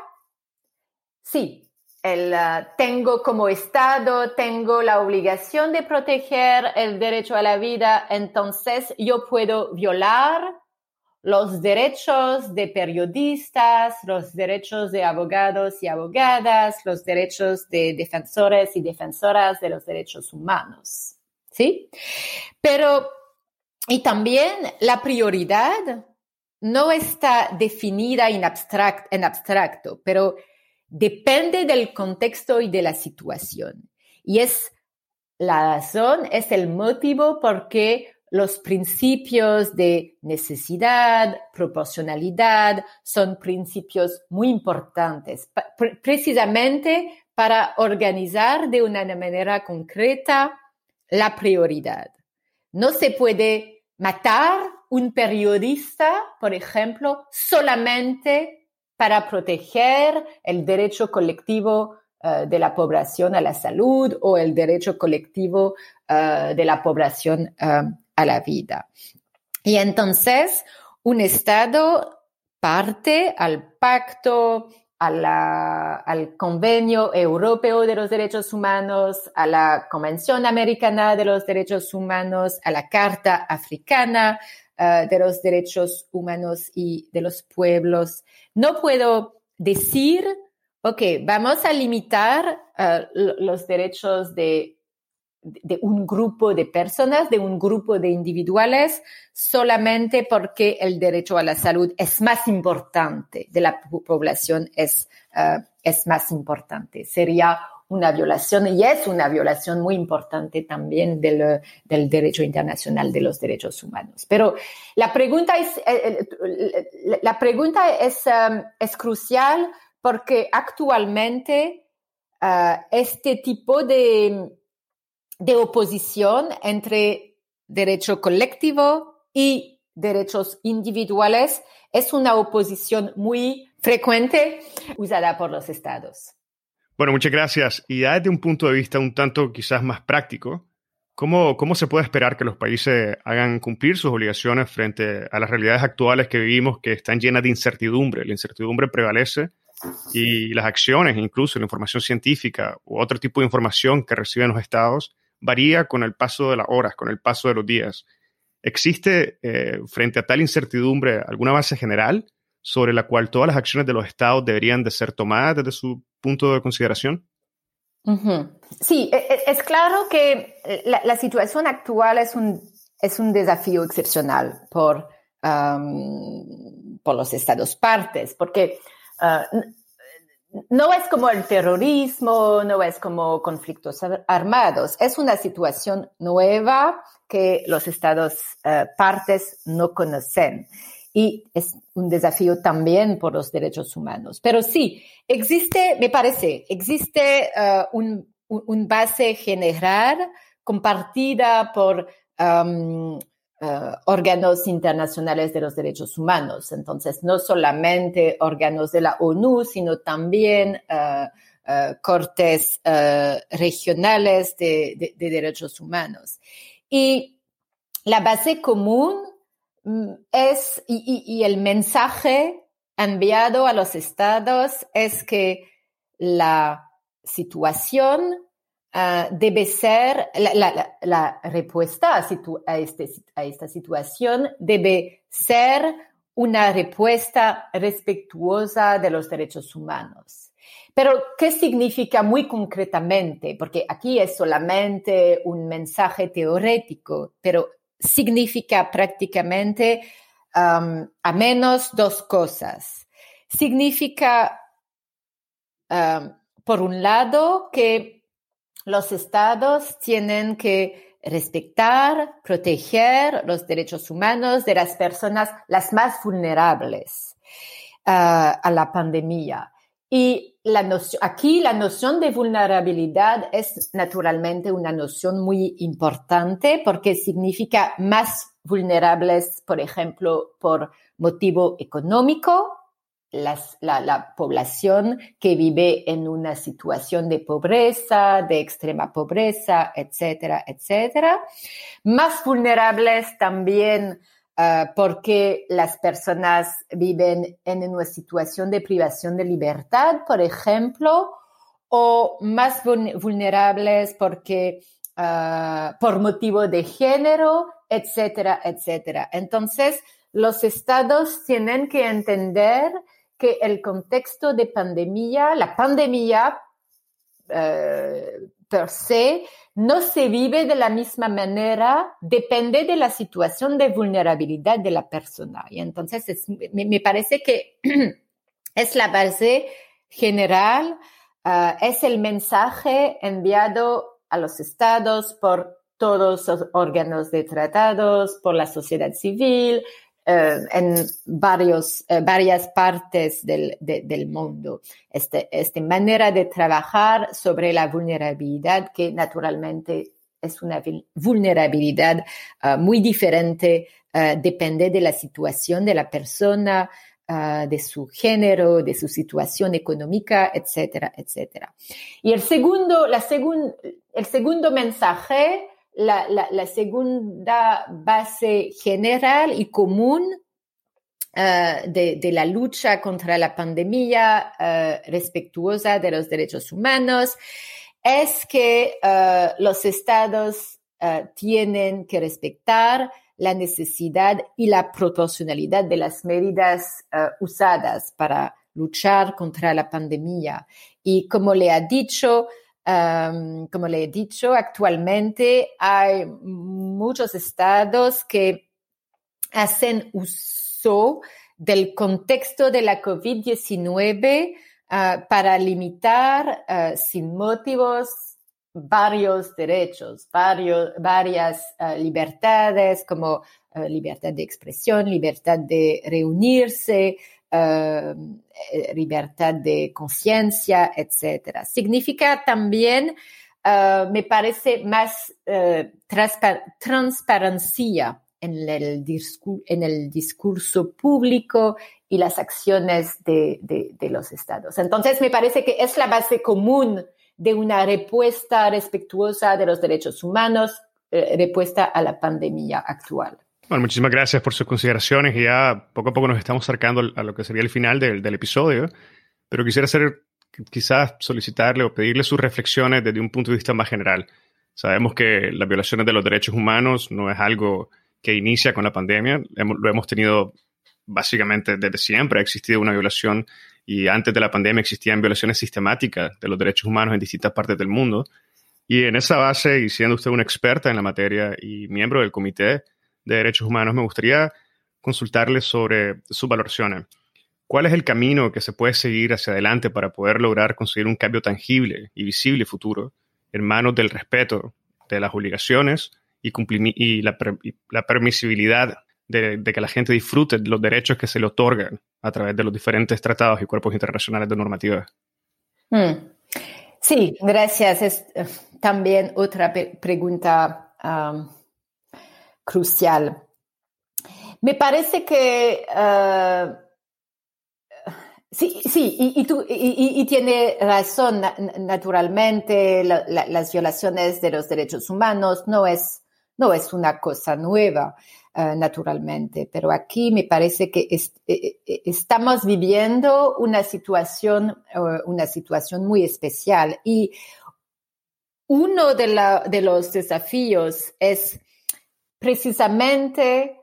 sí, el, uh, tengo como Estado, tengo la obligación de proteger el derecho a la vida, entonces yo puedo violar los derechos de periodistas, los derechos de abogados y abogadas, los derechos de defensores y defensoras de los derechos humanos. ¿Sí? Pero, y también la prioridad no está definida en, en abstracto, pero depende del contexto y de la situación. Y es la razón, es el motivo por qué los principios de necesidad, proporcionalidad, son principios muy importantes, precisamente para organizar de una manera concreta la prioridad. No se puede matar un periodista, por ejemplo, solamente para proteger el derecho colectivo eh, de la población a la salud o el derecho colectivo eh, de la población eh, la vida. Y entonces, un Estado parte al pacto, al Convenio Europeo de los Derechos Humanos, a la Convención Americana de los Derechos Humanos, a la Carta Africana eh, de los Derechos Humanos y de los Pueblos. No puedo decir, ok, vamos a limitar eh, los derechos de de un grupo de personas, de un grupo de individuales, solamente porque el derecho a la salud es más importante de la población, es, eh, es más importante. Sería una violación y es una violación muy importante también del, del derecho internacional de los derechos humanos. Pero la pregunta es, eh, eh, la pregunta es, es crucial porque actualmente este tipo de de oposición entre derecho colectivo y derechos individuales es una oposición muy frecuente usada por los estados. Bueno, muchas gracias. Y desde un punto de vista un tanto quizás más práctico, ¿cómo, cómo se puede esperar que los países hagan cumplir sus obligaciones frente a las realidades actuales que vivimos que están llenas de incertidumbre? La incertidumbre prevalece y las acciones, incluso la información científica u otro tipo de información que reciben los estados, varía con el paso de las horas, con el paso de los días. ¿Existe eh, frente a tal incertidumbre alguna base general sobre la cual todas las acciones de los estados deberían de ser tomadas desde su punto de consideración? Sí, e, e, es claro que la, situación actual es un, es un desafío excepcional por, por los estados partes, porque ah, no es como el terrorismo, no es como conflictos armados, es una situación nueva que los estados eh, partes no conocen y es un desafío también por los derechos humanos. Pero sí, existe, me parece, existe uh, un, un, base general compartida por eh, órganos internacionales de los derechos humanos. Entonces, no solamente órganos de la ONU, sino también uh, cortes regionales de, derechos humanos. Y la base común mm, es, y el mensaje enviado a los estados es que la situación Ah, debe ser la, respuesta a, este, a, esta situación debe ser una respuesta respetuosa de los derechos humanos. Pero, ¿qué significa muy concretamente? Porque aquí es solamente un mensaje teórico, pero significa prácticamente a menos dos cosas. Significa um, por un lado, que los estados tienen que respetar, proteger los derechos humanos de las personas las más vulnerables uh, a la pandemia. Y aquí la noción de vulnerabilidad es naturalmente una noción muy importante porque significa más vulnerables, por ejemplo, por motivo económico, las, la, la, población que vive en una situación de pobreza, de extrema pobreza, etcétera, etcétera. Más vulnerables también uh, porque las personas viven en una situación de privación de libertad, por ejemplo, o más vulnerables porque uh, por motivo de género, etcétera, etcétera. Entonces, los estados tienen que entender que el contexto de pandemia, la pandemia eh, per se, no se vive de la misma manera, depende de la situación de vulnerabilidad de la persona. Y entonces me, parece que (clears throat) es la base general, uh, es el mensaje enviado a los estados por todos los órganos de tratados, por la sociedad civil, eh, en varios, eh, varias partes del, del mundo. Este, esta manera de trabajar sobre la vulnerabilidad que naturalmente es una vulnerabilidad eh, muy diferente, depende de la situación de la persona, de su género, de su situación económica, etcétera, etcétera. Y el segundo, la segun, el segundo mensaje la, segunda base general y común eh, de, la lucha contra la pandemia uh, respetuosa de los derechos humanos es que eh, los estados tienen que respetar la necesidad y la proporcionalidad de las medidas usadas para luchar contra la pandemia. Y como le ha dicho, como le he dicho, actualmente hay muchos estados que hacen uso del contexto de la COVID-19 ah, para limitar ah, sin motivos varios derechos, varios, varias ah, libertades como libertad de expresión, libertad de reunirse, eh, libertad de conciencia, etcétera. Significa también, eh, me parece, más eh, transparencia en el, en el discurso público y las acciones de, los estados. Entonces, me parece que es la base común de una respuesta respetuosa de los derechos humanos, respuesta a la pandemia actual. Bueno, muchísimas gracias por sus consideraciones ya poco a poco nos estamos acercando a lo que sería el final del, del episodio, pero quisiera hacer, quizás solicitarle o pedirle sus reflexiones desde un punto de vista más general. Sabemos que las violaciones de los derechos humanos no es algo que inicia con la pandemia, lo hemos tenido básicamente desde siempre, ha existido una violación y antes de la pandemia existían violaciones sistemáticas de los derechos humanos en distintas partes del mundo. Y en esa base, y siendo usted una experta en la materia y miembro del comité, de Derechos Humanos, me gustaría consultarles sobre sus valoraciones. ¿Cuál es el camino que se puede seguir hacia adelante para poder lograr conseguir un cambio tangible y visible futuro en manos del respeto de las obligaciones y, y, la, la, permisibilidad de, que la gente disfrute de los derechos que se le otorgan a través de los diferentes tratados y cuerpos internacionales de normativa? Hmm. Sí, gracias. Es eh, también otra pregunta um, crucial. Me parece que uh, sí, sí, y, tiene razón, naturalmente, las violaciones de los derechos humanos no es, no es una cosa nueva, uh, naturalmente, pero aquí me parece que e, e, e, estamos viviendo una situación, una situación muy especial y uno de, la, de los desafíos es precisamente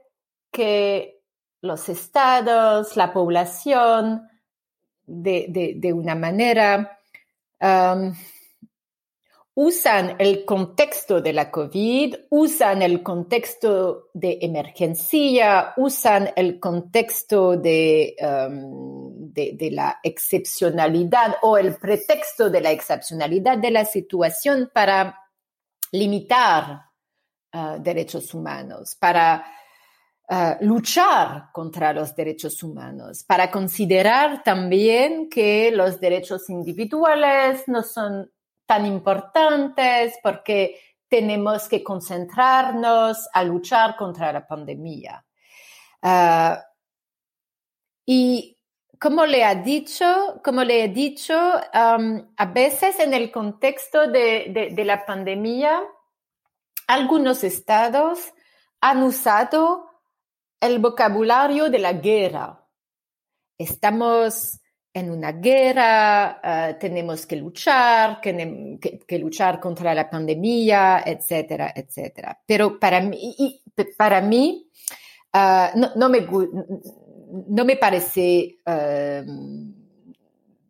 que los estados, la población, de, una manera, usan el contexto de la COVID, usan el contexto de emergencia, usan el contexto de, de, la excepcionalidad o el pretexto de la excepcionalidad de la situación para limitar uh, derechos humanos, para uh, luchar contra los derechos humanos, para considerar también que los derechos individuales no son tan importantes porque tenemos que concentrarnos a luchar contra la pandemia. Uh, y como le ha dicho, como le he dicho, a veces en el contexto de, de, la pandemia, algunos estados han usado el vocabulario de la guerra. Estamos en una guerra, uh, tenemos que luchar, que, luchar contra la pandemia, etcétera, etcétera. Pero para mí, para mí uh, no, me, parece em,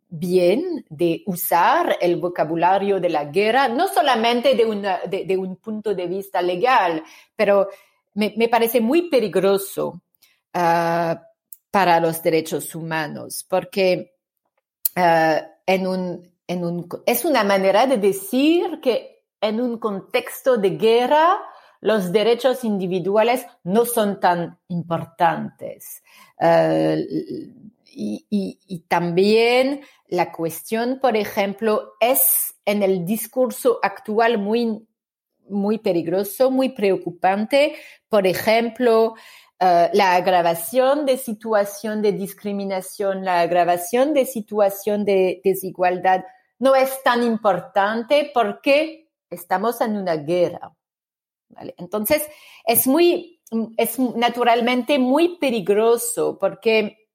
bien de usar el vocabulario de la guerra, no solamente de, un punto de vista legal, pero me, parece muy peligroso ah, para los derechos humanos, porque ah, es una manera de decir que en un contexto de guerra, los derechos individuales no son tan importantes. Eh, y, también la cuestión, por ejemplo, es en el discurso actual muy, muy peligroso, muy preocupante. Por ejemplo, eh, la agravación de situación de discriminación, la agravación de situación de desigualdad no es tan importante porque estamos en una guerra. Entonces, es muy, es naturalmente muy peligroso porque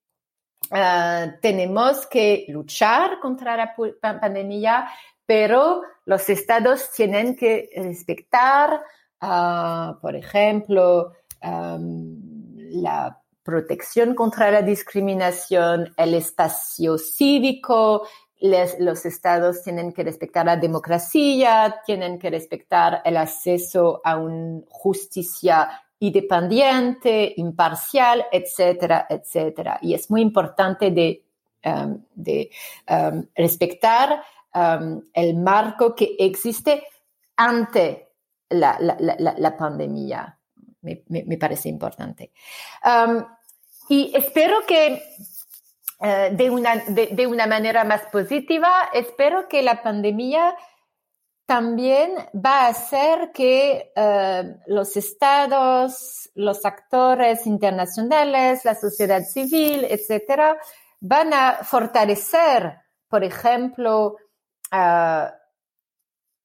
ah, tenemos que luchar contra la pandemia, pero los estados tienen que respetar, ah, por ejemplo, la protección contra la discriminación, el espacio cívico, los estados tienen que respetar la democracia, tienen que respetar el acceso a una justicia independiente, imparcial, etcétera, etcétera. Y es muy importante de, um, um, respetar um, el marco que existe ante la, pandemia. Me, parece importante. y espero que eh, de, una, de, una manera más positiva, espero que la pandemia también va a hacer que eh, los estados, los actores internacionales, la sociedad civil, etcétera, van a fortalecer, por ejemplo,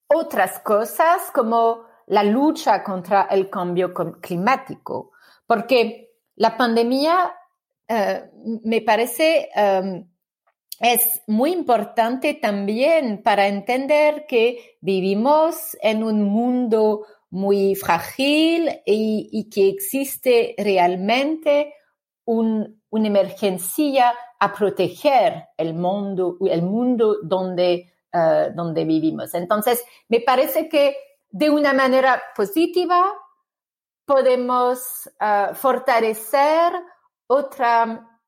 otras cosas como la lucha contra el cambio climático, porque la pandemia eh, me parece um, es muy importante también para entender que vivimos en un mundo muy frágil y, que existe realmente una emergencia a proteger el mundo, el mundo donde, uh, donde vivimos. Entonces, me parece que de una manera positiva podemos uh, fortalecer otra,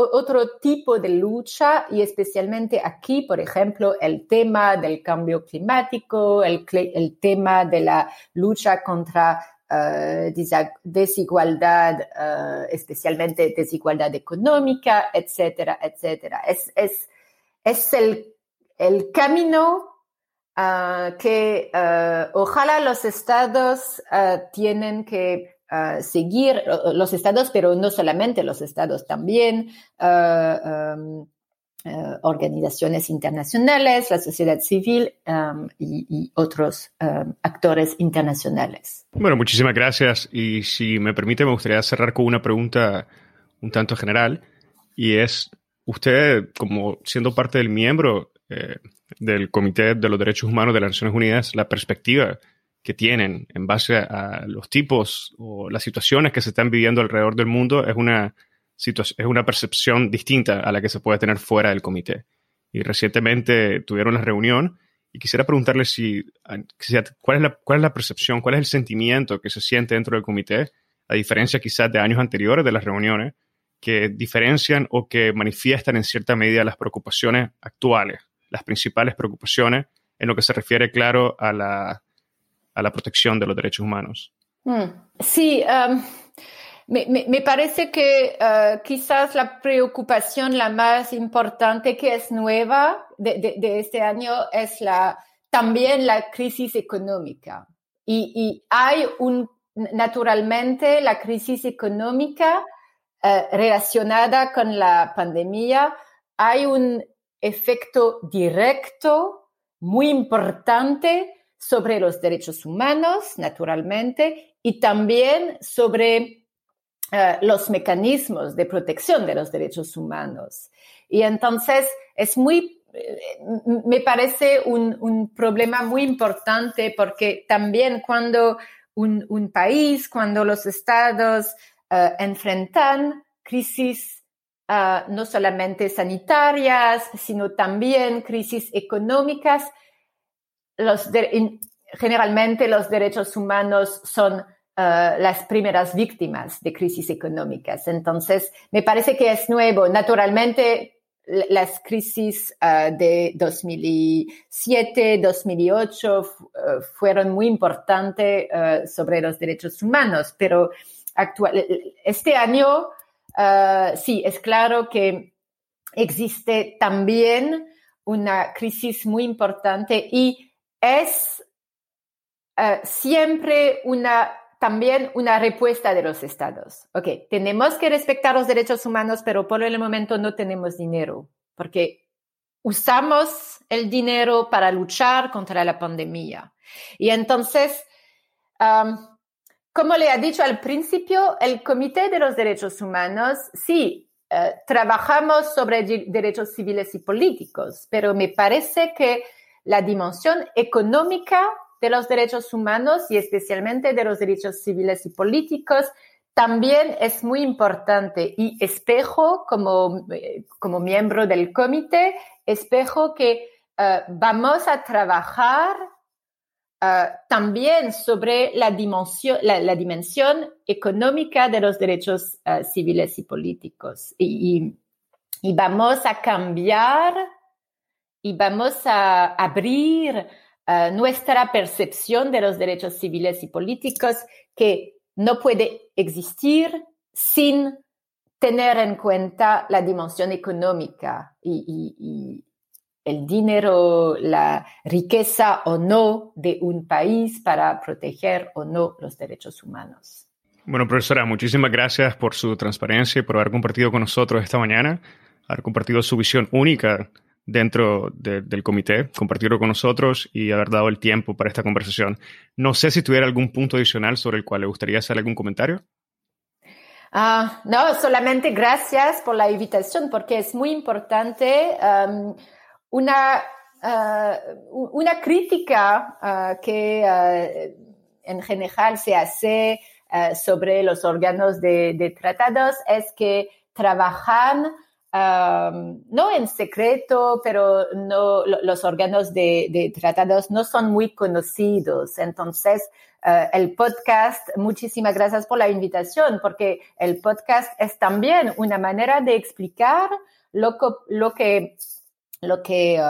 otro tipo de lucha y especialmente aquí, por ejemplo, el tema del cambio climático, el, el tema de la lucha contra uh, desigualdad, uh, especialmente desigualdad económica, etcétera, etcétera. Es, es, es el, el camino uh, que ojalá los estados tienen que seguir los estados, pero no solamente los estados, también uh, um, uh, organizaciones internacionales, la sociedad civil um, y, y, otros um, actores internacionales. Bueno, muchísimas gracias. Y si me permite, me gustaría cerrar con una pregunta un tanto general, y es, usted, como siendo parte del miembro eh, del Comité de los Derechos Humanos de las Naciones Unidas, la perspectiva que tienen en base a los tipos o las situaciones que se están viviendo alrededor del mundo es una, es una percepción distinta a la que se puede tener fuera del comité. Y recientemente tuvieron la reunión y quisiera preguntarle si, cuál, es la, cuál es la percepción, cuál es el sentimiento que se siente dentro del comité, a diferencia quizás de años anteriores de las reuniones, que diferencian o que manifiestan en cierta medida las preocupaciones actuales, las principales preocupaciones en lo que se refiere, claro, a la, a la protección de los derechos humanos. Hmm. Sí, um, me, parece que uh, quizás la preocupación la más importante que es nueva de, este año es la, también la crisis económica. Y, hay un, naturalmente, la crisis económica uh, relacionada con la pandemia, hay un efecto directo muy importante sobre los derechos humanos, naturalmente, y también sobre eh, los mecanismos de protección de los derechos humanos. Y entonces es muy, eh, me parece un, problema muy importante porque también cuando un, país, cuando los estados eh, enfrentan crisis no solamente sanitarias, sino también crisis económicas, los generalmente los derechos humanos son uh, las primeras víctimas de crisis económicas. Entonces, me parece que es nuevo. Naturalmente, las crisis uh, de 2007, 2008 uh, fueron muy importantes sobre los derechos humanos, pero actual, este año sí, es claro que existe también una crisis muy importante y es eh, siempre una, también una respuesta de los estados. Ok, tenemos que respetar los derechos humanos, pero por el momento no tenemos dinero, porque usamos el dinero para luchar contra la pandemia. Y entonces, como le ha dicho al principio, el Comité de los Derechos Humanos, sí, eh, trabajamos sobre derechos civiles y políticos, pero me parece que la dimensión económica de los derechos humanos y especialmente de los derechos civiles y políticos también es muy importante. Y espejo como, eh, como miembro del comité, espejo que eh, vamos a trabajar eh, también sobre la dimensión, la, dimensión económica de los derechos civiles y políticos. Y, y vamos a cambiar y vamos a abrir uh, nuestra percepción de los derechos civiles y políticos que no puede existir sin tener en cuenta la dimensión económica y, y, el dinero, la riqueza o no de un país para proteger o no los derechos humanos. Bueno, profesora, muchísimas gracias por su transparencia y por haber compartido con nosotros esta mañana, haber compartido su visión única dentro del comité, compartirlo con nosotros y haber dado el tiempo para esta conversación. No sé si tuviera algún punto adicional sobre el cual le gustaría hacer algún comentario. Ah, no, solamente gracias por la invitación, porque es muy importante um, una, uh, una crítica uh, que uh, en general se hace sobre los órganos de, de tratados es que trabajan no en secreto, pero no, los órganos de, tratados no son muy conocidos. Entonces, eh, el podcast, muchísimas gracias por la invitación, porque el podcast es también una manera de explicar lo, lo que, lo que eh,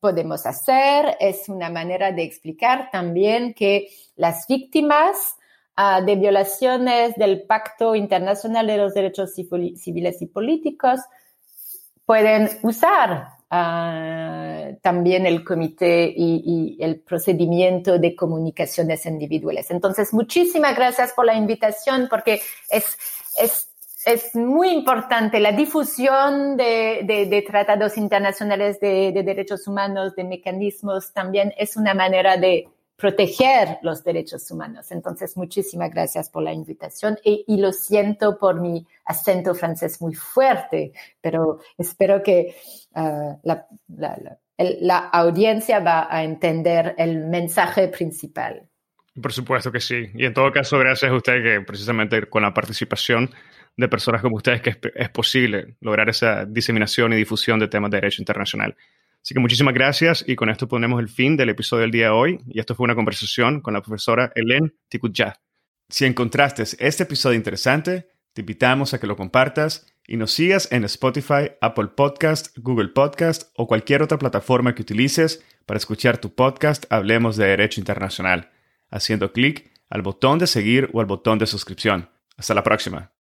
podemos hacer, es una manera de explicar también que las víctimas ah, de violaciones del Pacto Internacional de los Derechos Civiles y Políticos pueden usar ah, también el comité y, el procedimiento de comunicaciones individuales. Entonces, muchísimas gracias por la invitación porque es, es, es muy importante la difusión de, tratados internacionales de derechos humanos, de mecanismos, también es una manera de proteger los derechos humanos. Entonces, muchísimas gracias por la invitación y, lo siento por mi acento francés muy fuerte, pero espero que uh, la, audiencia va a entender el mensaje principal. Por supuesto que sí. Y en todo caso, gracias a usted que precisamente con la participación de personas como ustedes que es posible lograr esa diseminación y difusión de temas de derecho internacional. Así que muchísimas gracias y con esto ponemos el fin del episodio del día de hoy. Y esto fue una conversación con la profesora Hélène Tikutja. Si encontraste este episodio interesante, te invitamos a que lo compartas y nos sigas en Spotify, Apple Podcast, Google Podcast o cualquier otra plataforma que utilices para escuchar tu podcast Hablemos de Derecho Internacional, haciendo clic al botón de seguir o al botón de suscripción. Hasta la próxima.